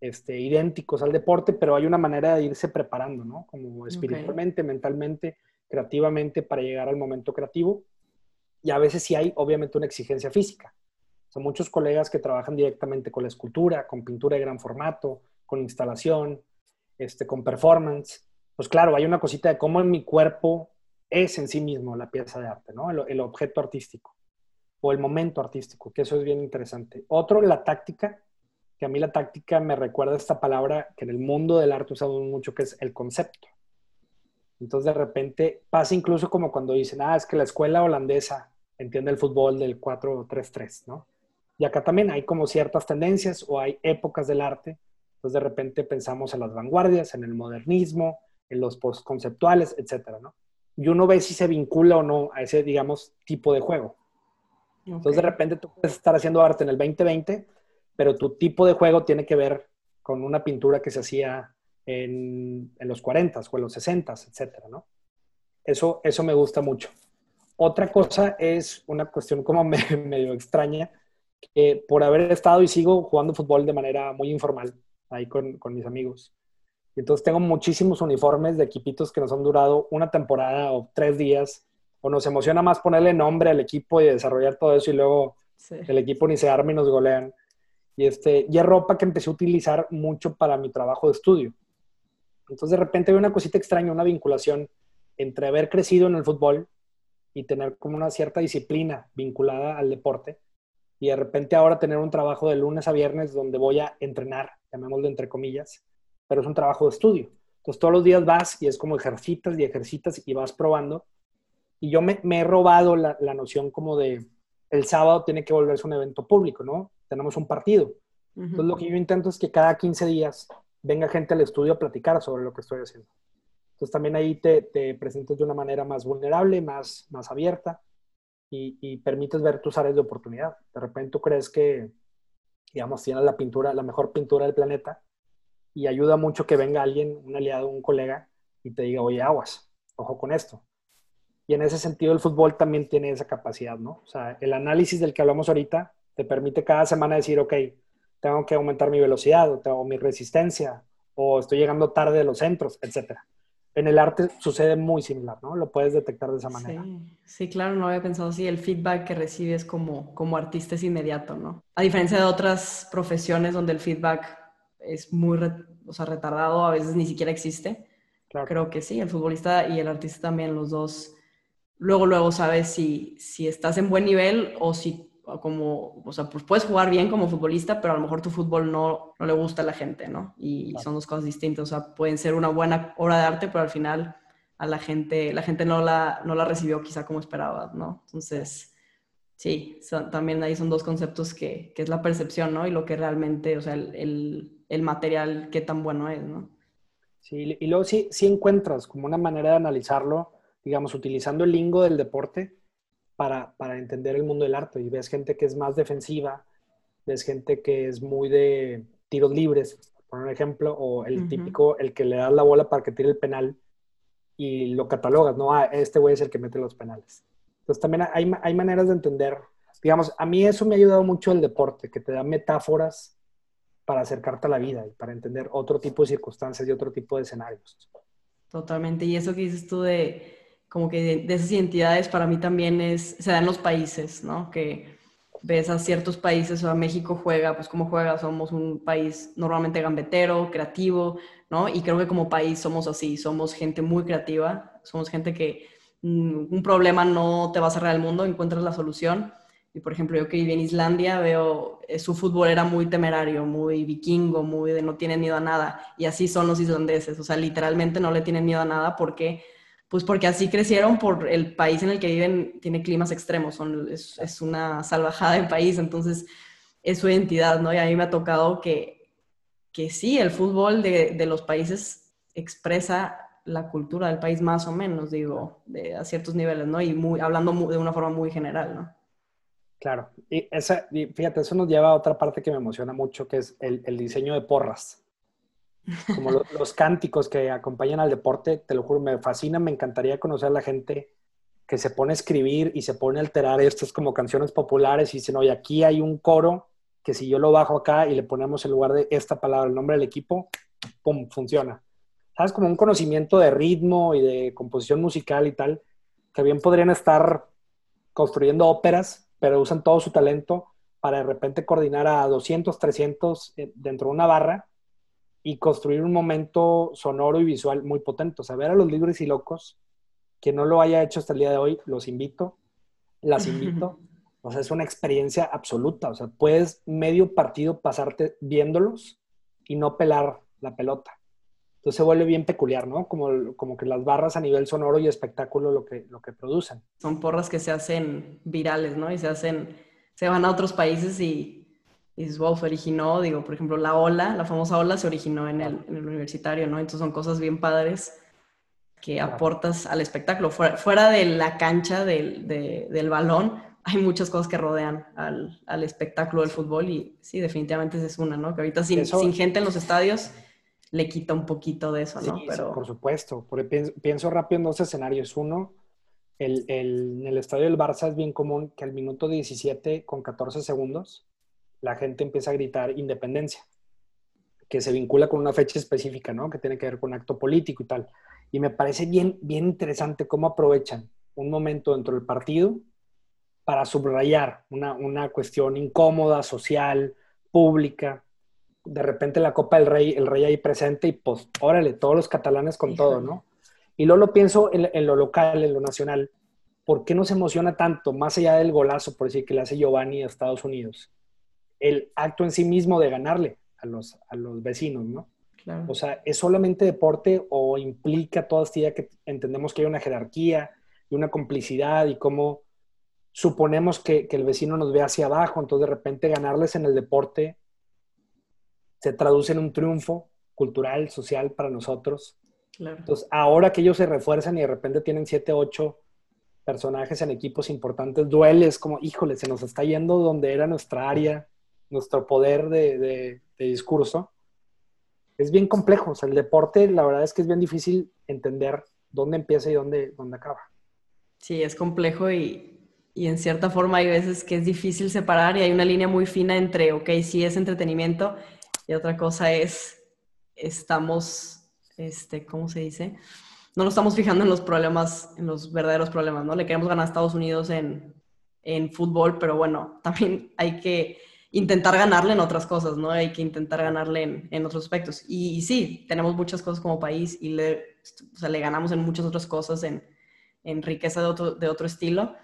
este, idénticos al deporte, pero hay una manera de irse preparando, ¿no? Como espiritualmente, mentalmente, creativamente, para llegar al momento creativo. Y a veces sí hay, obviamente, una exigencia física. Son muchos colegas que trabajan directamente con la escultura, con pintura de gran formato, con instalación, este, con performance pues claro, hay una cosita de cómo en mi cuerpo es en sí mismo la pieza de arte, ¿no? El, objeto artístico o el momento artístico, que eso es bien interesante. Otro, la táctica, que a mí la táctica me recuerda esta palabra que en el mundo del arte usamos mucho, que es el concepto. Entonces de repente pasa incluso como cuando dicen, ah, es que la escuela holandesa entiende el fútbol del 4-3-3, ¿no? Y acá también hay como ciertas tendencias o hay épocas del arte. Entonces de repente pensamos en las vanguardias, en el modernismo, en los postconceptuales, etcétera, ¿no? Y uno ve si se vincula o no a ese, digamos, tipo de juego. Entonces, de repente tú puedes estar haciendo arte en el 2020, pero tu tipo de juego tiene que ver con una pintura que se hacía en, en los 40 o en los 60, etcétera, ¿no? Eso, eso me gusta mucho. Otra cosa es una cuestión como [LAUGHS] medio extraña, que por haber estado y sigo jugando fútbol de manera muy informal, ahí con, con mis amigos, entonces tengo muchísimos uniformes de equipitos que nos han durado una temporada o tres días. O nos emociona más ponerle nombre al equipo y desarrollar todo eso y luego el equipo ni se arma y nos golean. Y, este, y es ropa que empecé a utilizar mucho para mi trabajo de estudio. Entonces de repente veo una cosita extraña, una vinculación entre haber crecido en el fútbol y tener como una cierta disciplina vinculada al deporte. y de repente ahora tener un trabajo de lunes a viernes donde voy a entrenar, llamémoslo entre comillas, pero es un trabajo de estudio. Entonces todos los días vas y es como ejercitas y ejercitas y vas probando. Y yo me, he robado la, noción como de el sábado tiene que volverse un evento público, ¿no? Tenemos un partido. Entonces lo que yo intento es que cada 15 días venga gente al estudio a platicar sobre lo que estoy haciendo. Entonces también ahí te, te presentas de una manera más vulnerable, más, más abierta y, y, permites ver tus áreas de oportunidad. De repente tú crees que, digamos, tienes la pintura, la mejor pintura del planeta y ayuda mucho que venga alguien, un aliado, un colega, y te diga, oye, aguas, ojo con esto. Y en ese sentido el fútbol también tiene esa capacidad, ¿no? O sea, el análisis del que hablamos ahorita te permite cada semana decir, ok, tengo que aumentar mi velocidad o, tengo mi resistencia o estoy llegando tarde de los centros, etc. En el arte sucede muy similar, ¿no? Lo puedes detectar de esa manera. Sí, sí claro, no había pensado así. El feedback que recibes como, como artista es inmediato, ¿no? A diferencia de otras profesiones donde el feedback es muy o sea, retardado, a veces ni siquiera existe. Creo que sí, el futbolista y el artista también, los dos, luego, luego sabes si, si estás en buen nivel o si como, o sea, pues puedes jugar bien como futbolista, pero a lo mejor tu fútbol no, no le gusta a la gente, ¿no? Y son dos cosas distintas, o sea, pueden ser una buena obra de arte, pero al final a la gente, la gente no la, no la recibió quizá como esperabas, ¿no? Entonces, sí, también ahí son dos conceptos que, que, es la percepción, ¿no? Y lo que realmente, o sea, el el material qué tan bueno es, ¿no? Sí, y luego sí, sí encuentras como una manera de analizarlo, digamos, utilizando el lingo del deporte para, para entender el mundo del arte. Y ves gente que es más defensiva, ves gente que es muy de tiros libres, por un ejemplo, o el típico, el que le da la bola para que tire el penal y lo catalogas, ¿no? Ah, este güey es el que mete los penales. Entonces también hay, hay maneras de entender, digamos, a mí eso me ha ayudado mucho el deporte, que te da metáforas para acercarte a la vida y para entender otro tipo de circunstancias y otro tipo de escenarios. Totalmente. Y eso que dices tú de como que de, esas identidades para mí también es, se da los países, ¿no? Que ves a ciertos países, o a México juega, pues como juega, somos un país normalmente gambetero, creativo, ¿no? Y creo que como país somos así, somos gente muy creativa, somos gente que mm, un problema no te va a cerrar el mundo, encuentras la solución y por ejemplo, yo que viví en Islandia, veo, eh, su fútbol era muy temerario, muy vikingo, muy de no tienen miedo a nada. Y así son los islandeses, o sea, literalmente no le tienen miedo a nada porque, pues porque así crecieron por el país en el que viven, tiene climas extremos, es, una salvajada de país, entonces es su identidad, ¿no? Y a mí me ha tocado que, que sí, el fútbol de, de los países expresa la cultura del país más o menos, digo, a ciertos niveles, ¿no? Y muy, hablando de una forma muy general, ¿no? Claro, y, esa, fíjate, eso nos lleva a otra parte que me emociona mucho, que es el, diseño de porras. Como [LAUGHS] los cánticos que acompañan al deporte, te lo juro, me fascina, me encantaría conocer a la gente que se pone a escribir y se pone a alterar estas como canciones populares y dicen, oye, aquí hay un coro que si yo lo bajo acá y le ponemos en lugar de esta palabra el nombre del equipo, ¡pum!, funciona. ¿Sabes? Como un conocimiento de ritmo y de composición musical y tal, que bien podrían estar construyendo óperas pero usan todo su talento para de repente coordinar a 200, 300 eh, dentro de una barra y construir un momento sonoro y visual muy potente. O sea, ver a los libres y locos, que no lo haya hecho hasta el día de hoy, los invito, las [LAUGHS] invito. O sea, es una experiencia absoluta. O sea, puedes medio partido pasarte viéndolos y no pelar la pelota. Entonces se vuelve bien peculiar, ¿no? Como, como que las barras a nivel sonoro y espectáculo lo que, lo que producen. Son porras que se hacen virales, ¿no? Y se hacen, se van a otros países y, y wow, se originó, digo, por ejemplo, la ola, la famosa ola se originó en el, en el universitario, ¿no? Entonces son cosas bien padres que aportas al espectáculo. Fuera, de la cancha del, del, balón, hay muchas cosas que rodean al, al, espectáculo del fútbol y sí, definitivamente esa es una, ¿no? Que ahorita sin, sin gente en los estadios le quita un poquito de eso, ¿no? Pero... por supuesto, porque pienso, rápido en dos escenarios. Uno, el, en el estadio del Barça es bien común que al minuto 17 con 14 segundos la gente empieza a gritar independencia, que se vincula con una fecha específica, ¿no? Que tiene que ver con acto político y tal. Y me parece bien, bien interesante cómo aprovechan un momento dentro del partido para subrayar una, una cuestión incómoda, social, pública, de repente la Copa del Rey, el Rey ahí presente y pues, órale, todos los catalanes con todo, ¿no? Y luego lo pienso en, lo local, en lo nacional. ¿por qué nos emociona tanto, más allá del golazo, por decir, que le hace Giovanni a Estados Unidos? El acto en sí mismo de ganarle a los, a los vecinos, ¿no? O sea, ¿es solamente deporte o implica toda esta idea que entendemos que hay una jerarquía y una complicidad y cómo suponemos que, el vecino nos ve hacia abajo, entonces de repente ganarles en el deporte se traduce en un triunfo cultural, social para nosotros. Entonces, ahora que ellos se refuerzan y de repente tienen siete, ocho personajes en equipos importantes, duele, es como, híjole, se nos está yendo donde era nuestra área, nuestro poder de discurso es bien complejo. O sea, el deporte, la verdad es que es bien difícil entender dónde empieza y dónde, dónde acaba. Sí, es complejo y, y, en cierta forma hay veces que es difícil separar y hay una línea muy fina entre, ok, sí es entretenimiento y otra cosa es, estamos, este, ¿cómo se dice? No nos estamos fijando en los problemas, en los verdaderos problemas, ¿no? Le queremos ganar a Estados Unidos en, en fútbol, pero bueno, [LAUGHS] también hay que intentar ganarle en otras cosas, ¿no? Hay que intentar ganarle en, otros aspectos. Y, sí, tenemos muchas cosas como país y le, o sea, le ganamos en muchas otras cosas, en, en riqueza de otro, de otro, estilo,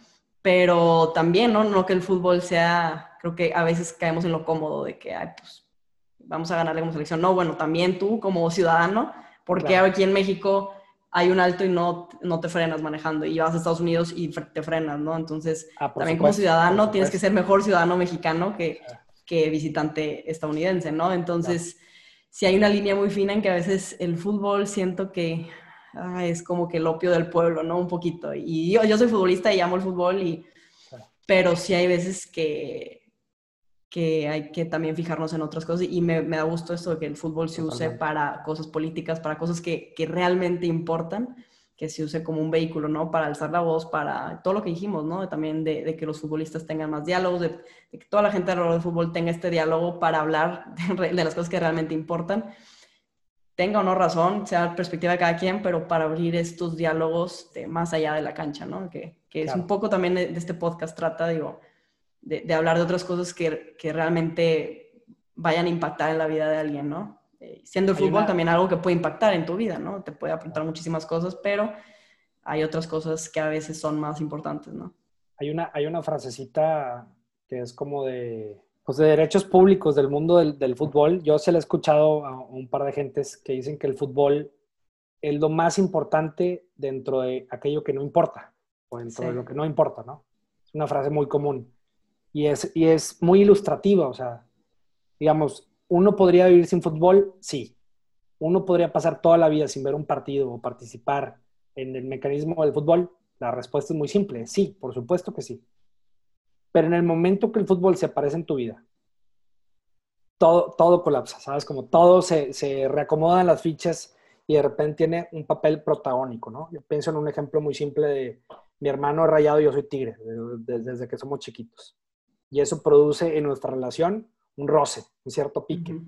pero también, ¿no? No que el fútbol sea, creo que a veces caemos en lo cómodo de que, ay, pues, vamos a ganarle como selección. No, bueno, también tú como ciudadano, porque aquí en México hay un alto y no, no te frenas manejando y vas a Estados Unidos y te frenas, ¿no? Entonces, ah, también como ciudadano tienes que ser mejor ciudadano mexicano que, que visitante estadounidense, ¿no? Entonces, si hay una línea muy fina en que a veces el fútbol siento que ah, es como que el opio del pueblo, ¿no? Un poquito. Y yo, yo soy futbolista y amo el fútbol, y, pero sí hay veces que que hay que también fijarnos en otras cosas y me, da gusto esto de que el fútbol se use para cosas políticas, para cosas que, realmente importan, que se use como un vehículo, ¿no? Para alzar la voz, para todo lo que dijimos, ¿no? También de, que los futbolistas tengan más diálogos, de, que toda la gente alrededor del fútbol tenga este diálogo para hablar [LAUGHS] de, las cosas que realmente importan. Tenga o no razón, sea perspectiva de cada quien, pero para abrir estos diálogos de más allá de la cancha, ¿no? Que, es un poco también de este podcast trata, digo, de, hablar de otras cosas que, que, realmente vayan a impactar en la vida de alguien, ¿no? Eh, siendo el fútbol también algo que puede impactar en tu vida, ¿no? Te puede apuntar muchísimas cosas, pero hay otras cosas que a veces son más importantes, ¿no? Hay una, hay una frasecita que es como de, pues de derechos públicos del mundo del, del, fútbol. Yo se le he escuchado a un par de gentes que dicen que el fútbol es lo más importante dentro de aquello que no importa, o dentro de lo que no importa, ¿no? Es una frase muy común. Y es, y es muy ilustrativa, o sea, digamos, uno podría vivir sin fútbol, sí. Uno podría pasar toda la vida sin ver un partido o participar en el mecanismo del fútbol. La respuesta es muy simple, sí, por supuesto que sí. Pero en el momento que el fútbol se aparece en tu vida, todo, todo colapsa, ¿sabes? Como todo se, se reacomodan las fichas y de repente tiene un papel protagónico, ¿no? Yo pienso en un ejemplo muy simple de mi hermano rayado y yo soy tigre, desde que somos chiquitos y eso produce en nuestra relación un roce, un cierto pique,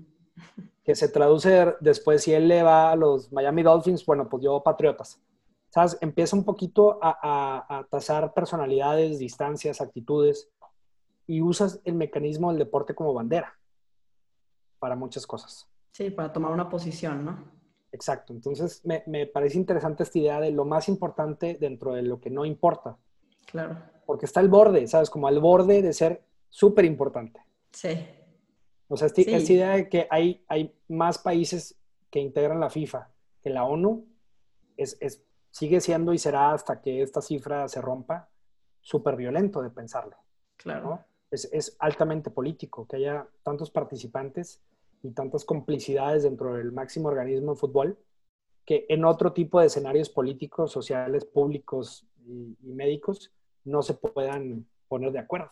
que se traduce después si él le va a los Miami Dolphins, bueno, pues yo Patriotas. ¿Sabes? Empieza un poquito a, a, tasar personalidades, distancias, actitudes y usas el mecanismo del deporte como bandera para muchas cosas. Sí, para tomar una posición, ¿no? Exacto. Entonces, me, me parece interesante esta idea de lo más importante dentro de lo que no importa. Claro. Porque está el borde, ¿sabes? Como al borde de ser súper importante. Sí. O sea, esta, idea de que hay, hay más países que integran la FIFA que la ONU es, es, sigue siendo y será hasta que esta cifra se rompa súper violento de pensarlo. Claro. Es, es, altamente político que haya tantos participantes y tantas complicidades dentro del máximo organismo de fútbol que en otro tipo de escenarios políticos, sociales, públicos y médicos no se puedan poner de acuerdo.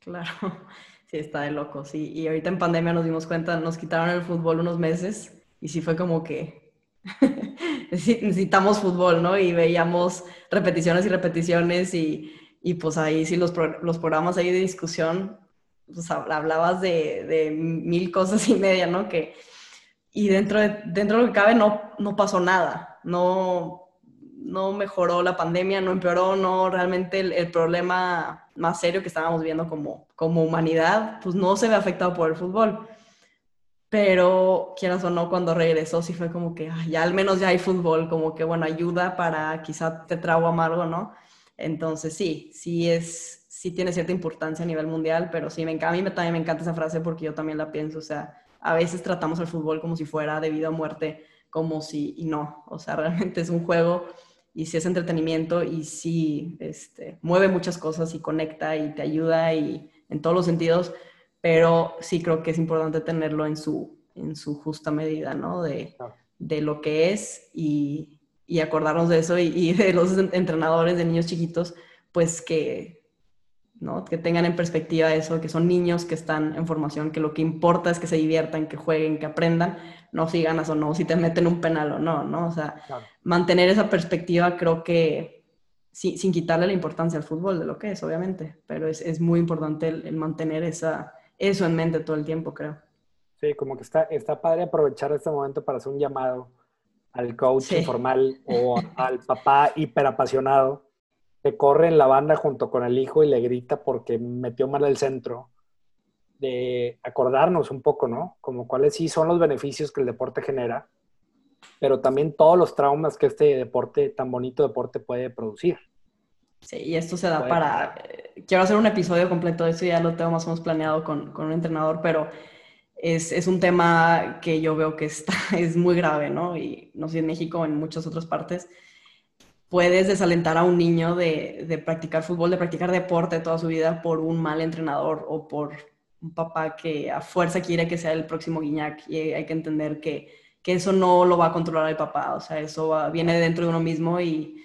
Claro, [LAUGHS] sí, está de loco, sí. Y ahorita en pandemia nos dimos cuenta, nos quitaron el fútbol unos meses y sí fue como que [LAUGHS] necesitamos fútbol, ¿no? Y veíamos repeticiones y repeticiones y, y pues ahí sí los, los programas ahí de discusión, pues hablabas de, de, mil cosas y media, ¿no? Que, y dentro de, dentro de lo que cabe no, no pasó nada, no, no mejoró la pandemia, no empeoró, no realmente el, problema más serio que estábamos viendo como, como humanidad, pues no se ve afectado por el fútbol. Pero quieras o no, cuando regresó sí fue como que ya al menos ya hay fútbol, como que bueno, ayuda para quizá te trago amargo, ¿no? Entonces sí, sí es, sí tiene cierta importancia a nivel mundial, pero sí, me, a mí también me encanta esa frase porque yo también la pienso, o sea, a veces tratamos el fútbol como si fuera de vida o muerte, como si, y no, o sea, [LAUGHS] realmente es un juego y sí es entretenimiento y sí este, mueve muchas cosas y conecta y te ayuda y en todos los sentidos, pero sí creo que es importante tenerlo en su, en su justa medida, ¿no? De, de lo que es y, y acordarnos de eso y, de los [LAUGHS] entrenadores de niños chiquitos, pues que, ¿no? que tengan en perspectiva eso, que son niños que están en formación, que lo que importa es que se diviertan, que jueguen, que aprendan, no si ganas o no, si te meten un penal o no, ¿no? O sea, mantener esa perspectiva creo que sin quitarle la importancia al fútbol de lo que es, obviamente, pero es, es muy importante el, mantener esa, eso en mente todo el tiempo, creo. Sí, como que está, está padre aprovechar este momento para hacer un llamado al coach informal o al papá hiperapasionado que corre en la banda junto con el hijo y le grita porque metió mal el centro, de acordarnos un poco, ¿no? Como cuáles sí son los beneficios que el deporte genera, pero también todos los traumas que este deporte, tan bonito deporte, puede producir. Sí, y esto se da para... Eh, quiero hacer un episodio completo de eso, ya lo tengo más o menos planeado con, con un entrenador, pero es, es, un tema que yo veo que está, [LAUGHS] es muy grave, ¿no? Y no sé, en México en muchas otras partes, puedes desalentar a un niño de, de, practicar fútbol, de practicar deporte toda su vida por un mal entrenador o por un papá que a fuerza quiere que sea el próximo Guiñac y hay que entender que, que eso no lo va a controlar el papá, o sea, eso viene dentro de uno mismo y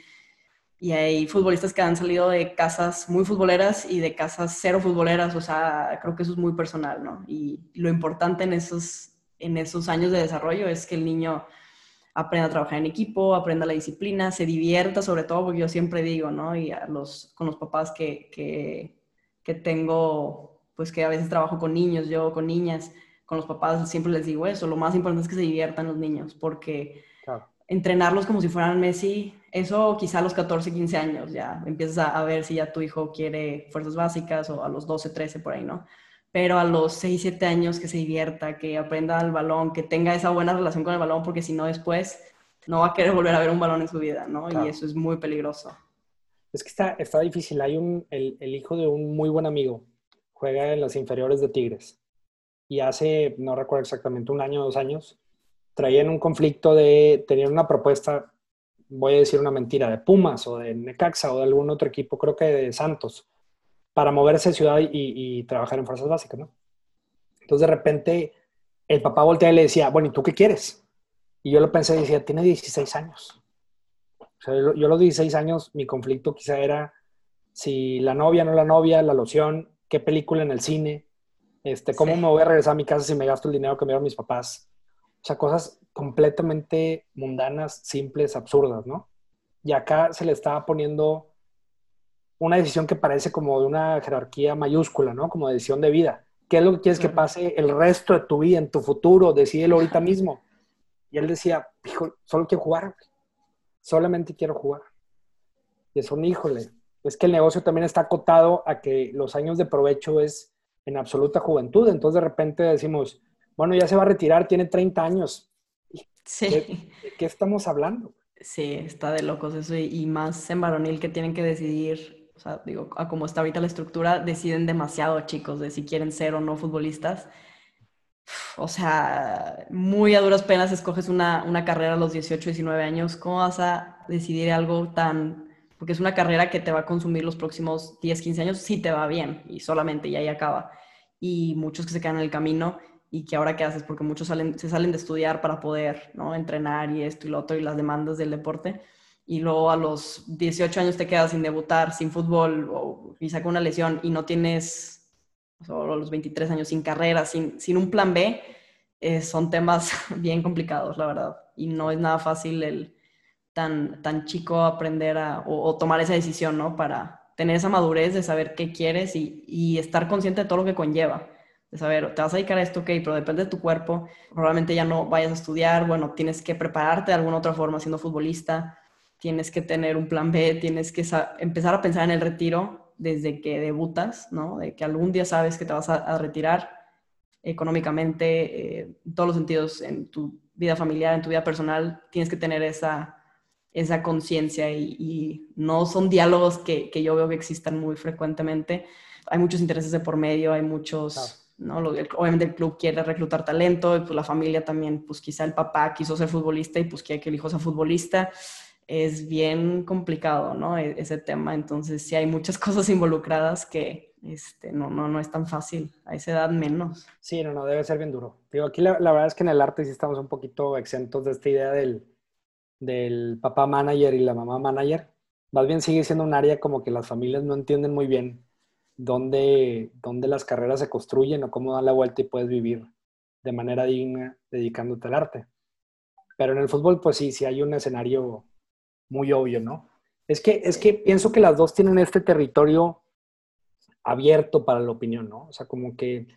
y hay futbolistas que han salido de casas muy futboleras y de casas cero futboleras, o sea, creo que eso es muy personal, ¿no? Y lo importante en esos, en esos años de desarrollo es que el niño aprenda a trabajar en equipo, aprenda la disciplina, se divierta sobre todo, porque yo siempre digo, ¿no? Y a los, con los papás que, que, que tengo, pues que a veces trabajo con niños, yo con niñas, con los papás siempre les digo eso, lo más importante es que se diviertan los niños, porque entrenarlos como si fueran Messi, eso quizá a los 14, 15 años ya empiezas a, ver si ya tu hijo quiere fuerzas básicas o a los 12, 13 por ahí, ¿no? Pero a los 6, 7 años que se divierta, que aprenda el balón, que tenga esa buena relación con el balón, porque si no después no va a querer volver a ver un balón en su vida, ¿no? Y eso es muy peligroso. Es que está, está difícil. Hay un, el, el hijo de un muy buen amigo, juega en las inferiores de Tigres. Y hace, no recuerdo exactamente, un año o dos años, traían un conflicto de tener una propuesta, voy a decir una mentira, de Pumas o de Necaxa o de algún otro equipo, creo que de Santos, para moverse de ciudad y, trabajar en fuerzas básicas, ¿no? Entonces de repente el papá voltea y le decía, bueno, ¿y tú qué quieres? Y yo lo pensé y decía, tiene 16 años. O sea, yo, a los 16 años, mi conflicto quizá era si la novia, no la novia, la loción, qué película en el cine, este, cómo me voy a regresar a mi casa si me gasto el dinero que me dieron mis papás. O sea, cosas completamente mundanas, simples, absurdas, ¿no? Y acá se le estaba poniendo una decisión que parece como de una jerarquía mayúscula, ¿no? Como decisión de vida. ¿Qué es lo que quieres que pase el resto de tu vida, en tu futuro? Decídelo ahorita mismo. Y él decía, hijo, solo quiero jugar. Solamente quiero jugar. Y es un híjole. Es que el negocio también está acotado a que los años de provecho es en absoluta juventud. Entonces de repente decimos, bueno, ya se va a retirar, tiene 30 años. Sí. ¿De, qué estamos hablando? Sí, está de locos eso y, más en varonil que tienen que decidir, o sea, digo, a cómo está ahorita la estructura, deciden demasiado chicos de si quieren ser o no futbolistas. O sea, muy a duras penas escoges una, una carrera a los 18, 19 años. ¿Cómo vas a decidir algo tan... Porque es una carrera que te va a consumir los próximos 10, 15 años si te va bien y solamente y ahí acaba. Y muchos que se quedan en el camino y que ahora qué haces, porque muchos salen, se salen de estudiar para poder ¿no? entrenar y esto y lo otro y las demandas del deporte, y luego a los 18 años te quedas sin debutar, sin fútbol, o, y saca una lesión y no tienes, solo a los 23 años sin carrera, sin, sin un plan B, eh, son temas [LAUGHS] bien complicados, la verdad, y no es nada fácil el tan, tan chico aprender a, o, tomar esa decisión, ¿no? Para tener esa madurez de saber qué quieres y, y estar consciente de todo lo que conlleva de saber, te vas a dedicar a esto, ok, pero depende de tu cuerpo, probablemente ya no vayas a estudiar, bueno, tienes que prepararte de alguna otra forma siendo futbolista, tienes que tener un plan B, tienes que empezar a pensar en el retiro desde que debutas, ¿no? De que algún día sabes que te vas a, retirar económicamente, eh, en todos los sentidos, en tu vida familiar, en tu vida personal, tienes que tener esa, esa conciencia y, no son diálogos que, que, yo veo que existan muy frecuentemente. Hay muchos intereses de por medio, hay muchos, ¿no? obviamente el club quiere reclutar talento, y pues la familia también, pues quizá el papá quiso ser futbolista y pues quiere que el hijo sea futbolista. Es bien complicado, ¿no? E, ese tema. Entonces sí hay muchas [LAUGHS] cosas involucradas que, este, no, no, no es tan fácil, a esa edad menos. Sí, no, no, debe ser bien duro. Digo, aquí la, verdad es que en el arte sí estamos un poquito exentos de esta idea del, del papá manager y la mamá manager, más bien sigue siendo un área como que las familias no entienden muy bien dónde, dónde las carreras se construyen o cómo dan la vuelta y puedes vivir de manera digna dedicándote al arte. Pero en el fútbol, pues sí, sí hay un escenario muy obvio, ¿no? Es que, es que pienso que las dos tienen este territorio abierto para la opinión, ¿no? O sea, como que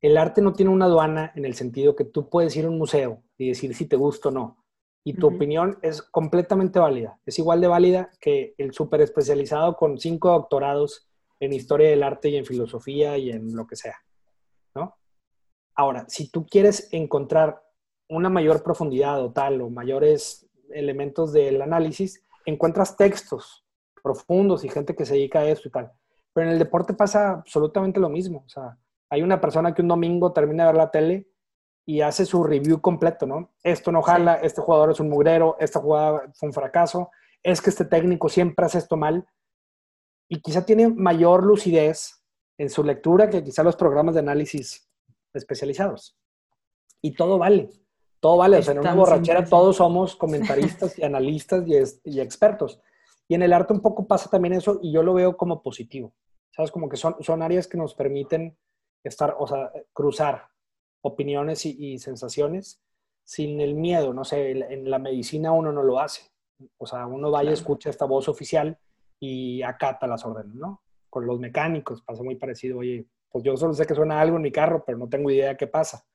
el arte no tiene una aduana en el sentido que tú puedes ir a un museo y decir si te gusta o no y tu opinión es completamente válida. Es igual de válida que el súper especializado con cinco doctorados en historia del arte y en filosofía y en lo que sea, ¿no? Ahora, si tú quieres encontrar una mayor profundidad o tal, o mayores elementos del análisis, encuentras textos profundos y gente que se dedica a eso y tal. Pero en el deporte pasa absolutamente lo mismo. O sea, hay una persona que un domingo termina de ver la tele y hace su review completo, ¿no? Esto no jala, este jugador es un mugrero, esta jugada fue un fracaso, es que este técnico siempre hace esto mal. Y quizá tiene mayor lucidez en su lectura que quizá los programas de análisis especializados. Y todo vale, todo vale. O sea, en una borrachera todos somos comentaristas y analistas y, y expertos. Y en el arte un poco pasa también eso y yo lo veo como positivo. ¿Sabes? Como que son, son áreas que nos permiten estar, o sea, cruzar opiniones y, sensaciones sin el miedo. No sé, en la medicina uno no lo hace. O sea, uno vaya, escucha esta voz oficial y acata las órdenes, ¿no? Con los mecánicos pasa muy parecido. Oye, pues yo solo sé que suena algo en mi carro, pero no tengo idea qué pasa.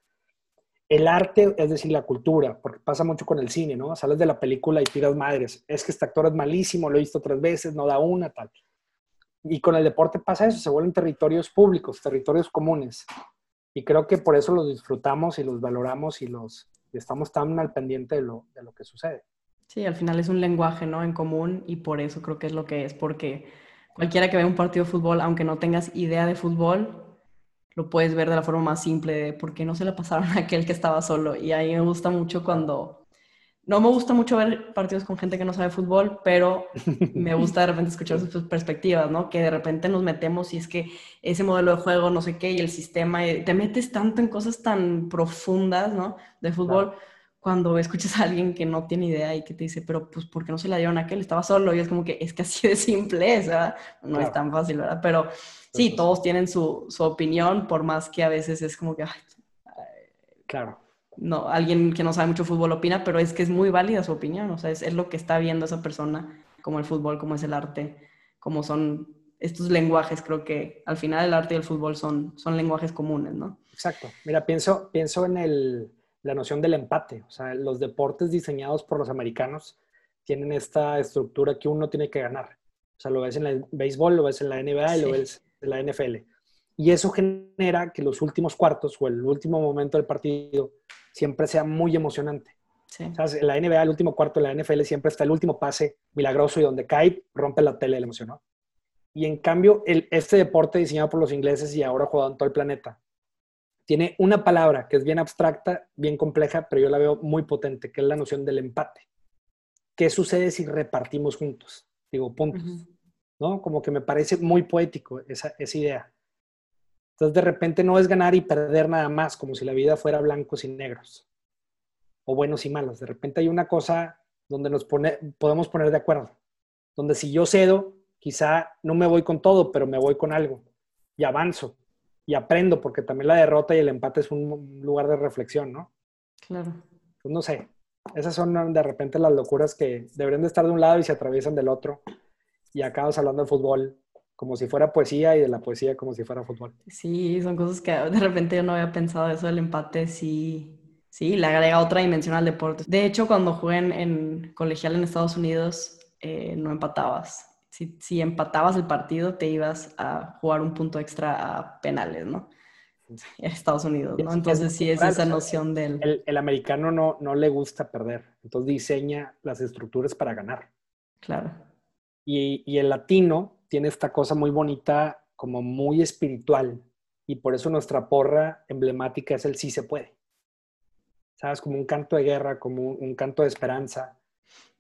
El arte, es decir, la cultura, porque pasa mucho con el cine, ¿no? Sales de la película y tiras madres. Es que este actor es malísimo, lo he visto tres veces, no da una, tal. Y con el deporte pasa eso, se vuelven territorios públicos, territorios comunes. Y creo que por eso los disfrutamos y los valoramos y los estamos tan al pendiente de lo, de lo que sucede. Sí, al final es un lenguaje, ¿no? En común y por eso creo que es lo que es, porque cualquiera que vea un partido de fútbol, aunque no tengas idea de fútbol, lo puedes ver de la forma más simple de por qué no se le pasaron a aquel que estaba solo. Y ahí me gusta mucho cuando no me gusta mucho ver partidos con gente que no sabe fútbol, pero [LAUGHS] me gusta de repente escuchar sus perspectivas, ¿no? Que de repente nos metemos y es que ese modelo de juego, no sé qué, y el sistema, y te metes tanto en cosas tan profundas, ¿no? De fútbol, cuando escuchas a alguien que no tiene idea y que te dice, pero pues, ¿por qué no se la dieron a aquel? Estaba solo, y es como que es que así de simple es, ¿verdad? No es tan fácil, ¿verdad? Pero sí, todos tienen su, su, opinión, por más que a veces es como que... claro no, alguien que no sabe mucho fútbol opina, pero es que es muy válida su opinión, o sea, es, lo que está viendo esa persona, como el fútbol, como es el arte, como son estos lenguajes, creo que al final el arte y el fútbol son, son lenguajes comunes, ¿no? Exacto. Mira, pienso, pienso en el, la noción del empate, o sea, los deportes diseñados por los americanos tienen esta estructura que uno tiene que ganar. O sea, lo ves en el béisbol, lo ves en la NBA y lo ves en la NFL. Y eso genera que los últimos cuartos o el último momento del partido siempre sea muy emocionante. En la NBA, el último cuarto de la NFL, siempre está el último pase milagroso y donde cae, rompe la tele de la emoción. Y en cambio, el, este deporte diseñado por los ingleses y ahora jugado en todo el planeta, tiene una palabra que es bien abstracta, bien compleja, pero yo la veo muy potente, que es la noción del empate. ¿Qué sucede si repartimos juntos? Digo, puntos. ¿No? Como que me parece muy poético esa, esa idea. Entonces, de repente no es ganar y perder nada más, como si la vida fuera blancos y negros, o buenos y malos. De repente hay una cosa donde nos pone, podemos poner de acuerdo, donde si yo cedo, quizá no me voy con todo, pero me voy con algo y avanzo y aprendo, porque también la derrota y el empate es un lugar de reflexión, ¿no? Claro. Pues no sé, esas son de repente las locuras que deberían de estar de un lado y se atraviesan del otro. Y acabas hablando de fútbol como si fuera poesía y de la poesía como si fuera fútbol. Sí, son cosas que de repente yo no había pensado eso del empate, sí, sí, le agrega otra dimensión al deporte. De hecho, cuando jugué en, colegial en Estados Unidos, eh, no empatabas. Si, si, empatabas el partido, te ibas a jugar un punto extra a penales, ¿no? En Estados Unidos, ¿no? Entonces sí es esa noción del... El, el, americano no, no le gusta perder. Entonces diseña las estructuras para ganar. Claro. Y, y el latino tiene esta cosa muy bonita, como muy espiritual. Y por eso nuestra porra emblemática es el sí se puede. ¿Sabes? Como un canto de guerra, como un, canto de esperanza.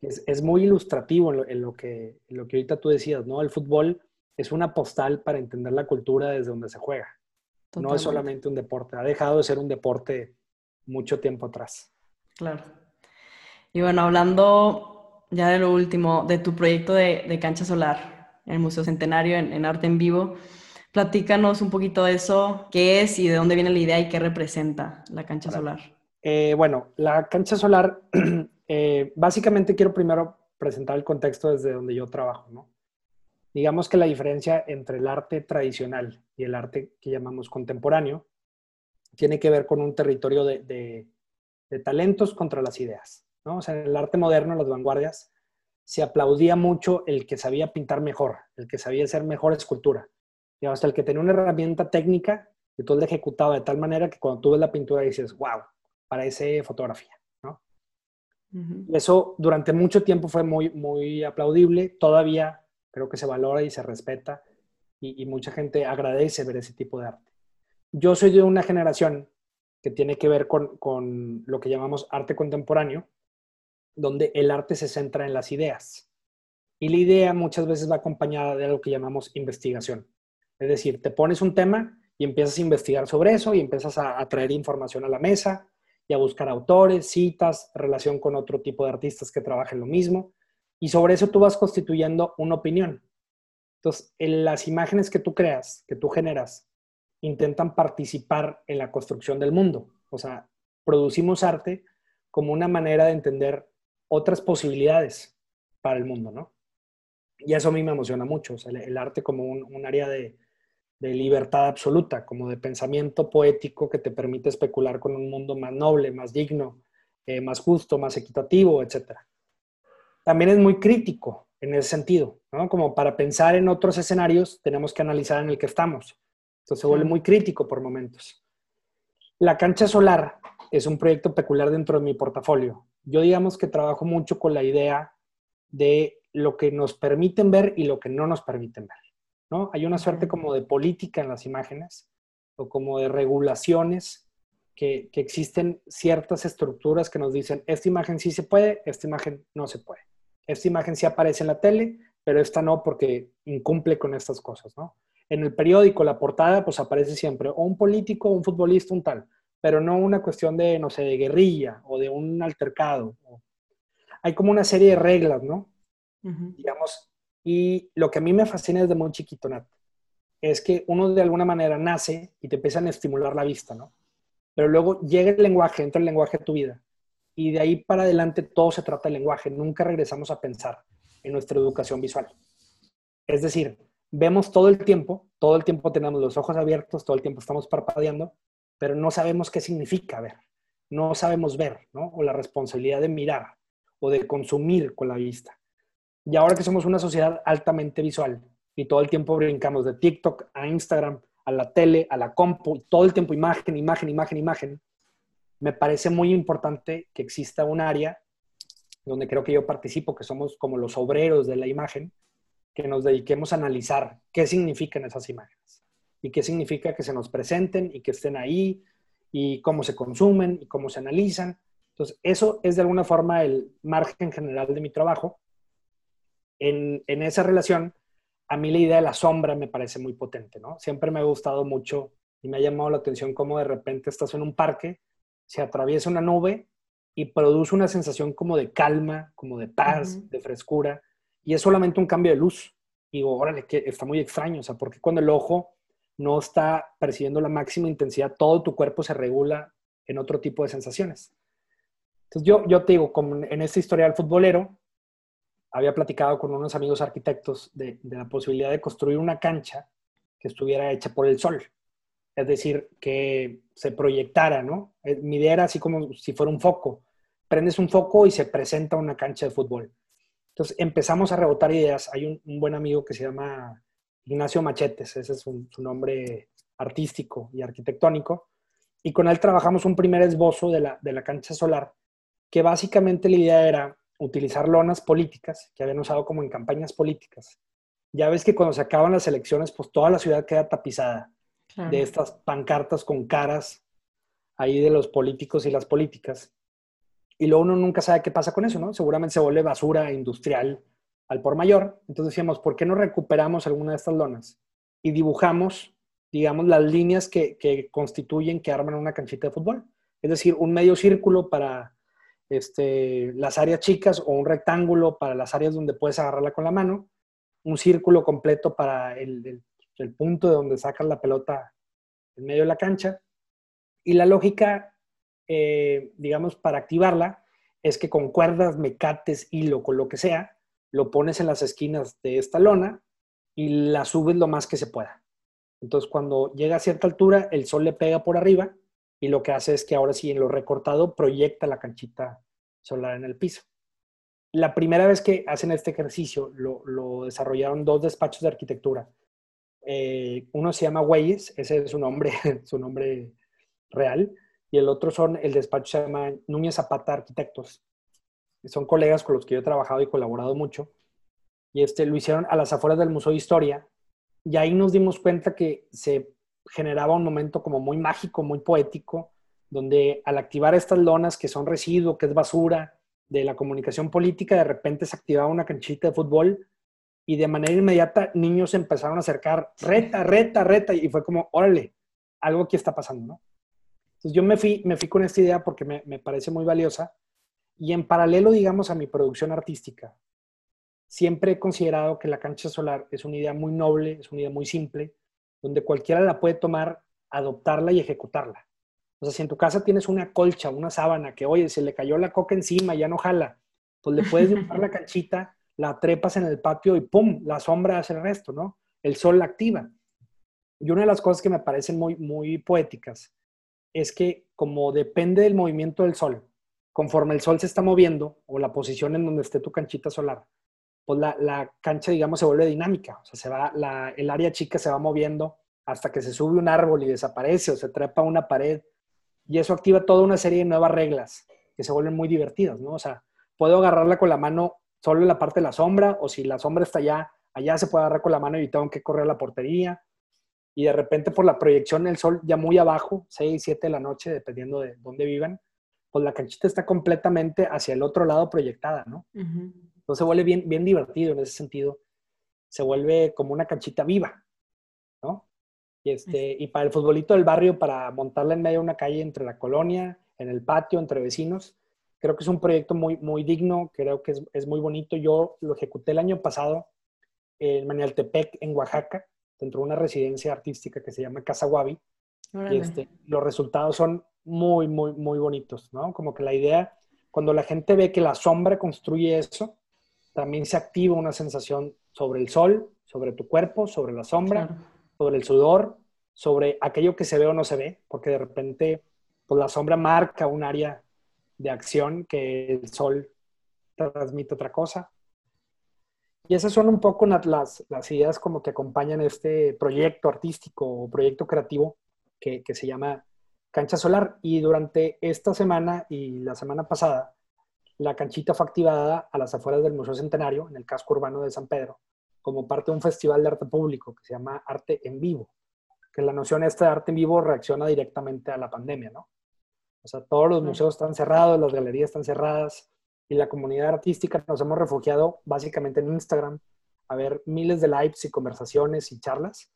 Es, es muy ilustrativo en lo, que, en lo que ahorita tú decías, ¿no? El fútbol es una postal para entender la cultura desde donde se juega. No es solamente un deporte. Ha dejado de ser un deporte mucho tiempo atrás. Claro. Y bueno, hablando ya de lo último, de tu proyecto de, cancha solar en el Museo Centenario en, Arte en Vivo, platícanos un poquito de eso, qué es y de dónde viene la idea y qué representa la cancha solar. Eh, bueno, la cancha solar, [CLEARS THROAT] eh, básicamente quiero primero presentar el contexto desde donde yo trabajo, ¿no? Digamos que la diferencia entre el arte tradicional y el arte que llamamos contemporáneo tiene que ver con un territorio de, talentos contra las ideas. ¿no? O sea, en el arte moderno, las vanguardias, se aplaudía mucho el que sabía pintar mejor, el que sabía hacer mejor escultura. Y hasta el que tenía una herramienta técnica y todo la ejecutaba de tal manera que cuando tú ves la pintura dices, wow, parece fotografía. Eso durante mucho tiempo fue muy, muy aplaudible. Todavía creo que se valora y se respeta y, mucha gente agradece ver ese tipo de arte. Yo soy de una generación que tiene que ver con, lo que llamamos arte contemporáneo, donde el arte se centra en las ideas. Y la idea muchas veces va acompañada de algo que llamamos investigación. Es decir, te pones un tema y empiezas a investigar sobre eso y empiezas a traer información a la mesa a buscar autores, citas, relación con otro tipo de artistas que trabajen lo mismo. Y sobre eso tú vas constituyendo una opinión. Entonces, en las imágenes que tú creas, que tú generas, intentan participar en la construcción del mundo. O sea, producimos arte como una manera de entender otras posibilidades para el mundo, ¿no? Y eso a mí me emociona mucho, o sea, el, arte como un, área de, libertad absoluta, como de pensamiento poético que te permite especular con un mundo más noble, más digno, eh, más justo, más equitativo, etcétera también es muy crítico en ese sentido, ¿no? Como para pensar en otros escenarios, tenemos que analizar en el que estamos. Entonces se vuelve muy crítico por momentos. La cancha solar es un proyecto peculiar dentro de mi portafolio. Yo digamos que trabajo mucho con la idea de lo que nos permiten ver y lo que no nos permiten ver, ¿no? Hay una suerte como de política en las imágenes o como de regulaciones que, que existen ciertas estructuras que nos dicen, esta imagen sí se puede, esta imagen no se puede esta imagen sí aparece en la tele, pero esta no porque incumple con estas cosas, ¿no? En el periódico, la portada, pues aparece siempre o un político, un futbolista, un tal, pero no una cuestión de, no sé, de guerrilla o de un altercado. Hay como una serie de reglas, ¿no? Digamos, y lo que a mí me fascina desde muy chiquito, Nat, es que uno de alguna manera nace y te empiezan a estimular la vista, ¿no? Pero luego llega el lenguaje, entra el lenguaje a tu vida y de ahí para adelante todo se trata de lenguaje. Nunca regresamos a pensar en nuestra educación visual. Es decir, vemos todo el tiempo, todo el tiempo tenemos los ojos abiertos, todo el tiempo estamos parpadeando, pero no sabemos qué significa ver. No sabemos ver, ¿no? O la responsabilidad de mirar o de consumir con la vista. Y ahora que somos una sociedad altamente visual y todo el tiempo brincamos de TikTok a Instagram, a la tele, a la compu, todo el tiempo imagen, imagen, imagen, imagen, me parece muy importante que exista un área donde creo que yo participo, que somos como los obreros de la imagen, que nos dediquemos a analizar qué significan esas imágenes y qué significa que se nos presenten y que estén ahí y cómo se consumen y cómo se analizan. Entonces, eso es de alguna forma el margen general de mi trabajo. En, en esa relación, a mí la idea de la sombra me parece muy potente, ¿no? Siempre me ha gustado mucho y me ha llamado la atención cómo de repente estás en un parque se atraviesa una nube y produce una sensación como de calma, como de paz, de frescura, y es solamente un cambio de luz. Y digo, órale, que está muy extraño, o sea, porque cuando el ojo no está percibiendo la máxima intensidad, todo tu cuerpo se regula en otro tipo de sensaciones. Entonces yo, yo te digo, como en esta historia del futbolero, había platicado con unos amigos arquitectos de, la posibilidad de construir una cancha que estuviera hecha por el sol es decir, que se proyectara, ¿no? Eh, mi idea era así como si fuera un foco. Prendes un foco y se presenta una cancha de fútbol. Entonces empezamos a rebotar ideas. Hay un, buen amigo que se llama Ignacio Machetes, ese es su nombre artístico y arquitectónico, y con él trabajamos un primer esbozo de la, de la cancha solar que básicamente la idea era utilizar lonas políticas que habían usado como en campañas políticas. Ya ves que cuando se acaban las elecciones, pues toda la ciudad queda tapizada de estas pancartas con caras ahí de los políticos y las políticas. Y luego uno nunca sabe qué pasa con eso, ¿no? Seguramente se vuelve basura industrial al por mayor. Entonces decíamos, ¿por qué no recuperamos alguna de estas lonas y dibujamos, digamos, las líneas que, que constituyen, que arman una canchita de fútbol? Es decir, un medio círculo para este, las áreas chicas o un rectángulo para las áreas donde puedes agarrarla con la mano, un círculo completo para el, punto de donde sacas la pelota en medio de la cancha. Y la lógica, eh, digamos, para activarla es que con cuerdas, mecates, hilo, con lo que sea, lo pones en las esquinas de esta lona y la subes lo más que se pueda. Entonces, cuando llega a cierta altura, el sol le pega por arriba y lo que hace es que ahora sí en lo recortado proyecta la canchita solar en el piso. La primera vez que hacen este ejercicio lo, desarrollaron dos despachos de arquitectura. Eh, uno se llama Weyes, ese es su nombre, [LAUGHS] su nombre real, y el otro son, el despacho se llama Núñez Zapata Arquitectos. Son colegas con los que yo he trabajado y colaborado mucho. Y este, lo hicieron a las afueras del Museo de Historia. Y ahí nos dimos cuenta que se generaba un momento como muy mágico, muy poético, donde al activar estas lonas que son residuo, que es basura de la comunicación política, de repente se activaba una canchita de fútbol y de manera inmediata niños empezaron a acercar, reta, reta, reta, y fue como, órale, algo aquí está pasando, ¿no? Entonces yo me fui, me fui con esta idea porque me, me parece muy valiosa y en paralelo, digamos, a mi producción artística, siempre he considerado que la cancha solar es una idea muy noble, es una idea muy simple, donde cualquiera la puede tomar, adoptarla y ejecutarla. O sea, si en tu casa tienes una colcha, una sábana, que oye, se le cayó la coca encima, ya no jala, pues le puedes [LAUGHS] dibujar la canchita, la trepas en el patio y ¡pum! La sombra hace el resto, ¿no? El sol la activa. Y una de las cosas que me parecen muy, muy poéticas es que como depende del movimiento del sol, conforme el sol se está moviendo o la posición en donde esté tu canchita solar, pues la, cancha, digamos, se vuelve dinámica. O sea, se va, el área chica se va moviendo hasta que se sube un árbol y desaparece o se trepa una pared. Y eso activa toda una serie de nuevas reglas que se vuelven muy divertidas, ¿no? O sea, puedo agarrarla con la mano solo en la parte de la sombra o si la sombra está allá, allá se puede agarrar con la mano y tengo que correr a la portería. Y de repente por la proyección del sol ya muy abajo, 6, 7 de la noche, dependiendo de dónde vivan, pues la canchita está completamente hacia el otro lado proyectada, ¿no? Entonces se vuelve bien, bien divertido en ese sentido. Se vuelve como una canchita viva, ¿no? Y, este, y para el futbolito del barrio, para montarla en medio de una calle entre la colonia, en el patio, entre vecinos, creo que es un proyecto muy, muy digno, creo que es, es muy bonito. Yo lo ejecuté el año pasado en Manialtepec, en Oaxaca, dentro de una residencia artística que se llama Casa Guavi. Y este, los resultados son muy, muy, muy bonitos, ¿no? Como que la idea, cuando la gente ve que la sombra construye eso, también se activa una sensación sobre el sol, sobre tu cuerpo, sobre la sombra, sobre el sudor, sobre aquello que se ve o no se ve, porque de repente pues la sombra marca un área de acción que el sol transmite otra cosa. Y esas son un poco las, las ideas como que acompañan este proyecto artístico o proyecto creativo que, que se llama Cancha Solar. Y durante esta semana y la semana pasada la canchita fue activada a las afueras del Museo Centenario, en el casco urbano de San Pedro, como parte de un festival de arte público que se llama Arte en Vivo, que la noción esta de arte en vivo reacciona directamente a la pandemia, ¿no? O sea, todos los museos están cerrados, las galerías están cerradas y la comunidad artística nos hemos refugiado básicamente en Instagram a ver miles de lives y conversaciones y charlas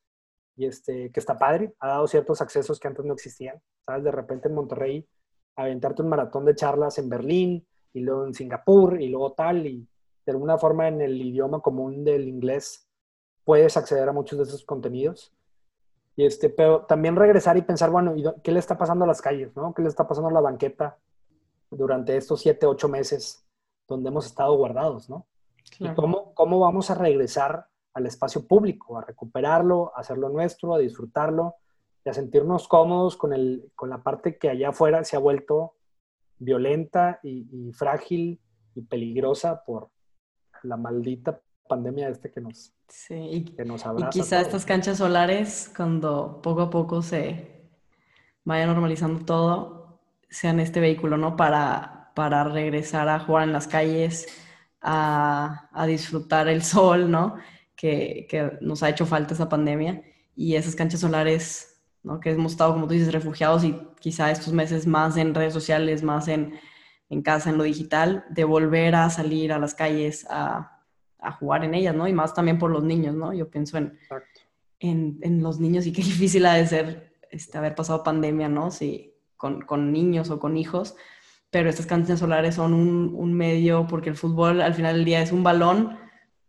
y este, que está padre, ha dado ciertos accesos que antes no existían, ¿sabes? De repente en Monterrey, aventarte un maratón de charlas en Berlín, y luego en Singapur y luego tal, y de alguna forma en el idioma común del inglés puedes acceder a muchos de esos contenidos. Y este, pero también regresar y pensar, bueno, ¿qué le está pasando a las calles? ¿no? ¿Qué le está pasando a la banqueta durante estos siete, ocho meses donde hemos estado guardados? ¿no? ¿Y cómo, cómo vamos a regresar al espacio público, a recuperarlo, a hacerlo nuestro, a disfrutarlo y a sentirnos cómodos con, el, con la parte que allá afuera se ha vuelto violenta y, frágil y peligrosa por la maldita pandemia este que nos, sí, que nos abraza. Y quizá estas canchas solares, cuando poco a poco se vaya normalizando todo, sean este vehículo, ¿no? Para para regresar a jugar en las calles, a, a disfrutar el sol, ¿no? Que, que, nos ha hecho falta esa pandemia. Y esas canchas solares, ¿no? Que hemos estado, como tú dices, refugiados y quizá estos meses más en redes sociales, más en, en casa, en lo digital, de volver a salir a las calles a, a, jugar en ellas, ¿no? Y más también por los niños, ¿no? Yo pienso en, en, en, los niños y qué [LAUGHS] difícil ha de ser este, haber pasado pandemia, ¿no? Si, con, con niños o con hijos, pero estas canchas solares son un, un, medio porque el fútbol al final del día es un balón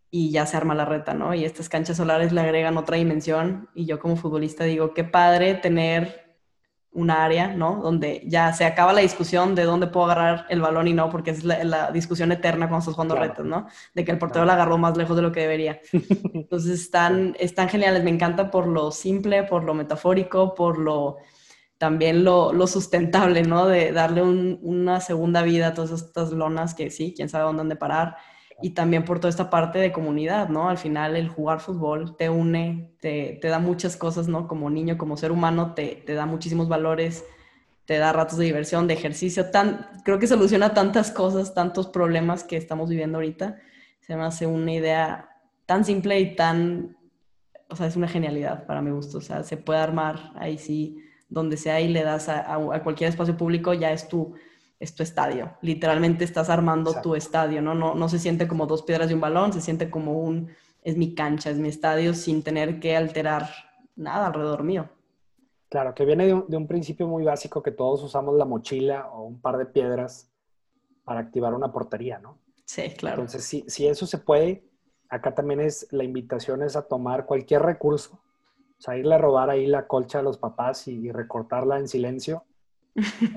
y ya se arma la reta, ¿no? Y estas canchas solares le agregan otra dimensión y yo como futbolista digo, qué padre tener un área, ¿no? Donde ya se acaba la discusión de dónde puedo agarrar el balón y no, porque es la, la discusión eterna cuando estás jugando claro. retas, ¿no? De que el portero claro. la agarró más lejos de lo que debería. [LAUGHS] Entonces están, están geniales, me encanta por lo simple, por lo metafórico, por lo también lo, lo sustentable, ¿no? De darle un, una segunda vida a todas estas lonas que sí, quién sabe dónde han de parar y también por toda esta parte de comunidad, ¿no? Al final el jugar fútbol te une, te, te da muchas cosas, ¿no? Como niño, como ser humano, te, te, da muchísimos valores, te da ratos de diversión, de ejercicio, tan, creo que soluciona tantas cosas, tantos problemas que estamos viviendo ahorita. Se me hace una idea tan simple y tan, o sea, es una genialidad para mi gusto, o sea, se puede armar ahí sí, donde sea y le das a, a, cualquier espacio público, ya es tu es tu estadio. Literalmente estás armando Exacto. tu estadio, ¿no? ¿no? No se siente como dos piedras y un balón, se siente como un, es mi cancha, es mi estadio, sin tener que alterar nada alrededor mío. Claro, que viene de un, de un principio muy básico que todos usamos la mochila o un par de piedras para activar una portería, ¿no? Sí, claro. Entonces, si, si eso se puede, acá también es, la invitación es a tomar cualquier recurso, o sea, irle a robar ahí la colcha a los papás y, y recortarla en silencio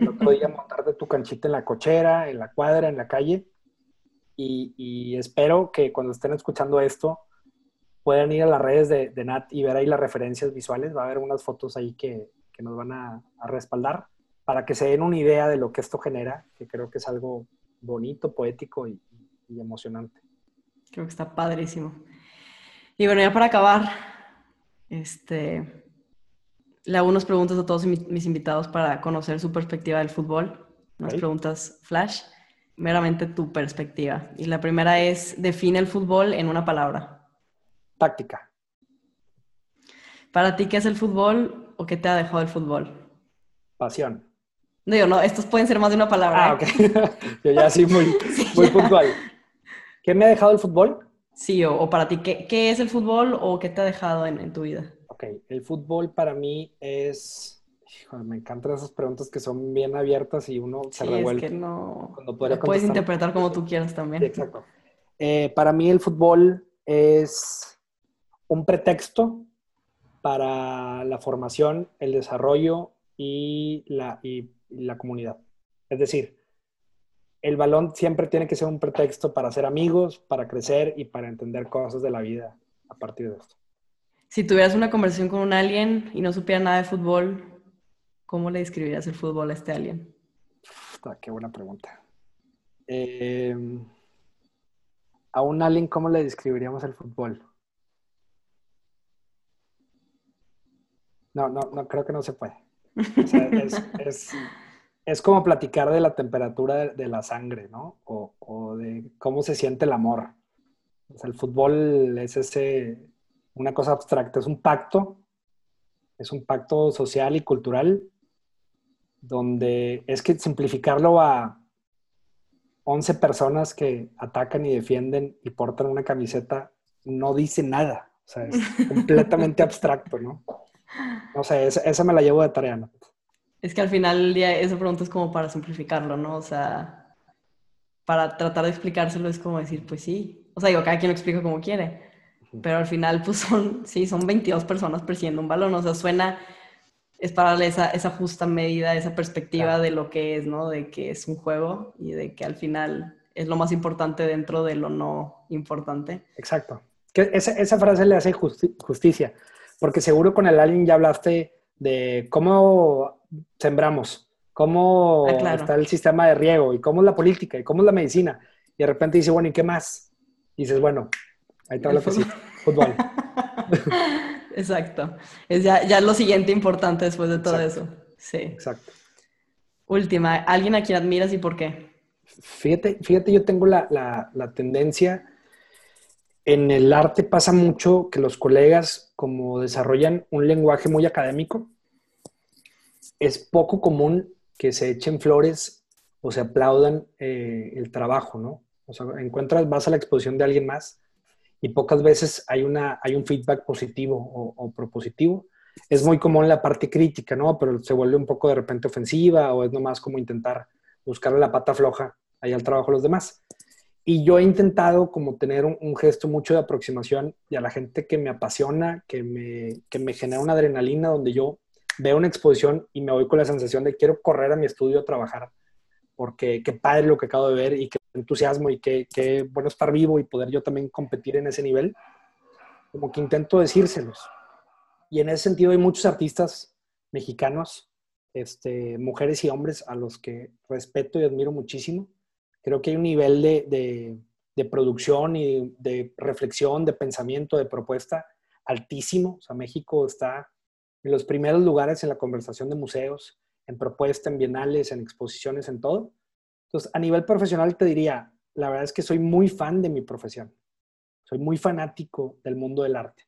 el otro día montarte tu canchita en la cochera, en la cuadra, en la calle. Y, y, espero que cuando estén escuchando esto puedan ir a las redes de, de, Nat y ver ahí las referencias visuales. Va a haber unas fotos ahí que, que nos van a, a, respaldar para que se den una idea de lo que esto genera, que creo que es algo bonito, poético y, y emocionante. Creo que está padrísimo. Y bueno, ya para acabar, este, le hago unas preguntas a todos mis invitados para conocer su perspectiva del fútbol. Unas okay. preguntas flash, meramente tu perspectiva. Y la primera es, define el fútbol en una palabra. Táctica. ¿Para ti qué es el fútbol o qué te ha dejado el fútbol? Pasión. No, digo, no, estos pueden ser más de una palabra. Ah, ¿eh? ok. [LAUGHS] Yo ya sí, muy, [LAUGHS] sí, muy puntual. ¿Qué me ha dejado el fútbol? Sí, o, o para ti, ¿qué, ¿qué, es el fútbol o qué te ha dejado en, en tu vida? Ok, el fútbol para mí es... Híjole, me encantan esas preguntas que son bien abiertas y uno sí, se revuelve. Es que no... puedes interpretar como tú quieras también. Sí, exacto. Eh, para mí el fútbol es un pretexto para la formación, el desarrollo y la, y la comunidad. Es decir, el balón siempre tiene que ser un pretexto para ser amigos, para crecer y para entender cosas de la vida a partir de esto. Si tuvieras una conversación con un alien y no supiera nada de fútbol, ¿cómo le describirías el fútbol a este alien? Qué buena pregunta. Eh, a un alien, ¿cómo le describiríamos el fútbol? No, no, no, creo que no se puede. O sea, [LAUGHS] es, es, es, como platicar de la temperatura de, de la sangre, ¿no? O, o, de cómo se siente el amor. O sea, el fútbol es ese, una cosa abstracta, es un pacto, es un pacto social y cultural, donde es que simplificarlo a 11 personas que atacan y defienden y portan una camiseta no dice nada, o sea, es [LAUGHS] completamente abstracto, ¿no? O sea, esa, esa, me la llevo de tarea, ¿no? Es que al final del día esa pregunta es como para simplificarlo, ¿no? O sea, para tratar de explicárselo es como decir, pues sí. O sea, digo, cada quien lo explica como quiere pero al final pues son, sí, son 22 personas persiguiendo un balón, o sea, suena, es para darle esa, esa justa medida, esa perspectiva claro. de lo que es, ¿no? De que es un juego y de que al final es lo más importante dentro de lo no importante. Exacto. Que esa, esa frase le hace justi justicia, porque seguro con el Alien ya hablaste de cómo sembramos, cómo ah, claro. está el sistema de riego y cómo es la política y cómo es la medicina. Y de repente dice, bueno, ¿y qué más? Y dices, bueno, Ahí está lo que sí, fútbol. [LAUGHS] Exacto. Es ya, ya, lo siguiente importante después de todo Exacto. eso. Sí. Exacto. Última, ¿alguien a quien admiras y por qué? Fíjate, fíjate, yo tengo la, tendencia, en el arte pasa mucho que los colegas como desarrollan un lenguaje muy académico, es poco común que se echen flores o se aplaudan eh, el trabajo, ¿no? O sea, encuentras, vas a la exposición de alguien más y pocas veces hay, una, hay un feedback positivo o, propositivo. Es muy común la parte crítica, ¿no? Pero se vuelve un poco de repente ofensiva o es nomás como intentar buscarle la pata floja ahí al trabajo de los demás. Y yo he intentado como tener un, gesto mucho de aproximación y a la gente que me apasiona, que me, que me genera una adrenalina donde yo veo una exposición y me voy con la sensación de quiero correr a mi estudio a trabajar porque qué padre lo que acabo de ver y qué entusiasmo y qué, qué bueno estar vivo y poder yo también competir en ese nivel. Como que intento decírselos. Y en ese sentido hay muchos artistas mexicanos, este, mujeres y hombres a los que respeto y admiro muchísimo. Creo que hay un nivel de, de, de producción y de reflexión, de pensamiento, de propuesta altísimo. O sea, México está en los primeros lugares en la conversación de museos, en propuesta, en bienales, en exposiciones, en todo. Entonces, a nivel profesional te diría, la verdad es que soy muy fan de mi profesión. Soy muy fanático del mundo del arte.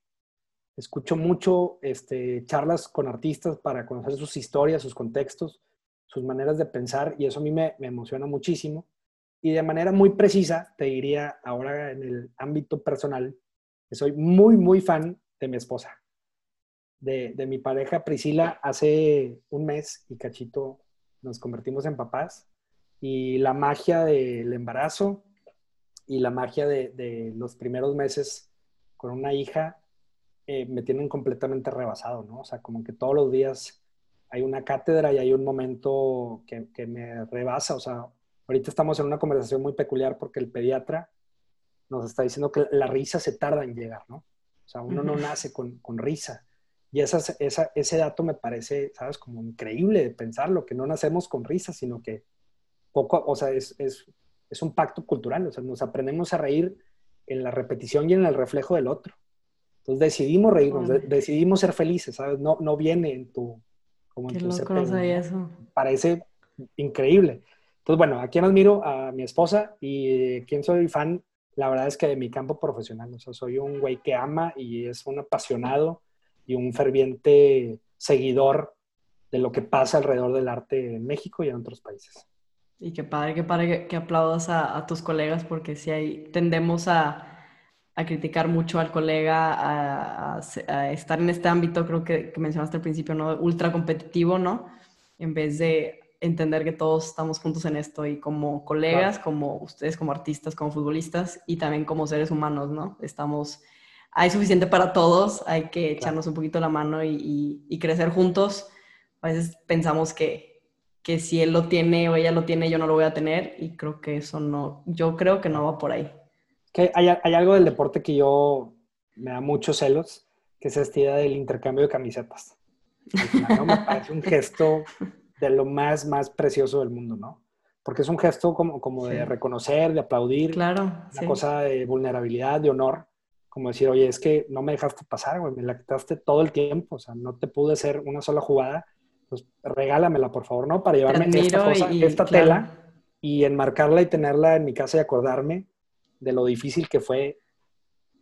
Escucho mucho este, charlas con artistas para conocer sus historias, sus contextos, sus maneras de pensar y eso a mí me, emociona muchísimo. Y de manera muy precisa, te diría ahora en el ámbito personal, soy muy, muy fan de mi esposa de, mi pareja Priscila hace un mes y cachito nos convertimos en papás y la magia del embarazo y la magia de, los primeros meses con una hija eh, me tienen completamente rebasado, ¿no? O sea, como que todos los días hay una cátedra y hay un momento que, que me rebasa, o sea, ahorita estamos en una conversación muy peculiar porque el pediatra nos está diciendo que la risa se tarda en llegar, ¿no? O sea, uno no nace con, con risa y esa, ese dato me parece, ¿sabes? Como increíble de pensarlo, que no nacemos con risa, sino que poco, o sea, es, es, es, un pacto cultural, o sea, nos aprendemos a reír en la repetición y en el reflejo del otro. Entonces decidimos reírnos, decidimos ser felices, ¿sabes? No, no viene en tu... Como en Qué loco, no sabía eso. Parece increíble. Entonces, bueno, a quien admiro, a mi esposa y quien soy fan, la verdad es que de mi campo profesional, o sea, soy un güey que ama y es un apasionado y un ferviente seguidor de lo que pasa alrededor del arte en México y en otros países. Y qué padre, qué padre que, aplaudas a, tus colegas, porque si hay, tendemos a, criticar mucho al colega, a, estar en este ámbito, creo que, que, mencionaste al principio, ¿no? Ultra competitivo, ¿no? En vez de entender que todos estamos juntos en esto y como colegas, como ustedes, como artistas, como futbolistas y también como seres humanos, ¿no? Estamos hay suficiente para todos, hay que echarnos un poquito la mano y, crecer juntos. A veces pensamos que, que, si él lo tiene o ella lo tiene, yo no lo voy a tener y creo que eso no, yo creo que no va por ahí. Que hay, hay algo del deporte que yo me da muchos celos, que es esta idea del intercambio de camisetas. ¿no? Me parece un gesto de lo más, más precioso del mundo, ¿no? Porque es un gesto como, como de reconocer, de aplaudir, claro, una cosa de vulnerabilidad, de honor como decir, oye, es que no me dejaste pasar, güey, me la quitaste todo el tiempo, o sea, no te pude hacer una sola jugada, pues regálamela, por favor, ¿no? Para llevarme esta cosa, esta tela y enmarcarla y tenerla en mi casa y acordarme de lo difícil que fue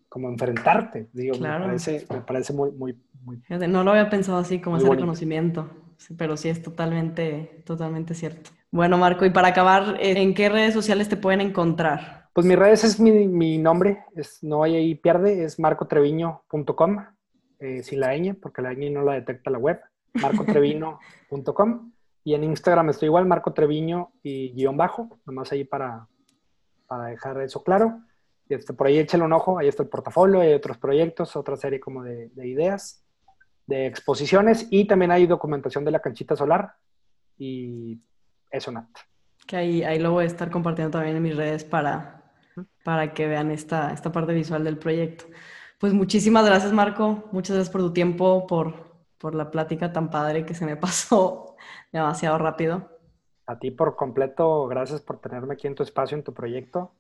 como enfrentarte, digo, me, parece, me parece muy, muy, muy... No lo había pensado así, como ese reconocimiento, pero sí es totalmente, totalmente cierto. Bueno, Marco, y para acabar, ¿en qué redes sociales te pueden encontrar? Pues mis redes es mi, nombre, es, no hay ahí pierde, es marcotreviño.com, eh, sin la ñ, porque la ñ no la detecta la web, marcotreviño.com. Y en Instagram estoy igual, Marco Treviño y guion bajo, nomás ahí para, para dejar eso claro. Este, por ahí échale un ojo, ahí está el portafolio, hay otros proyectos, otra serie como de, de ideas, de exposiciones y también hay documentación de la canchita solar y eso nada. Que ahí, ahí lo voy a estar compartiendo también en mis redes para, para que vean esta, esta parte visual del proyecto. Pues muchísimas gracias, Marco. Muchas gracias por tu tiempo, por, por la plática tan padre que se me [LAUGHS] pasó demasiado rápido. A ti por completo, gracias por tenerme aquí en tu espacio, en tu proyecto.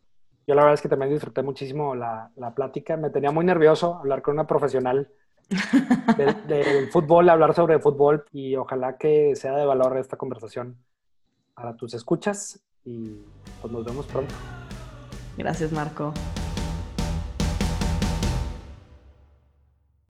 Yo la verdad es que también disfruté muchísimo la, la plática. Me tenía muy nervioso hablar con una profesional [LAUGHS] del, del, fútbol, hablar sobre fútbol y ojalá que sea de valor esta conversación para tus escuchas y pues nos vemos pronto. Gracias, Marco.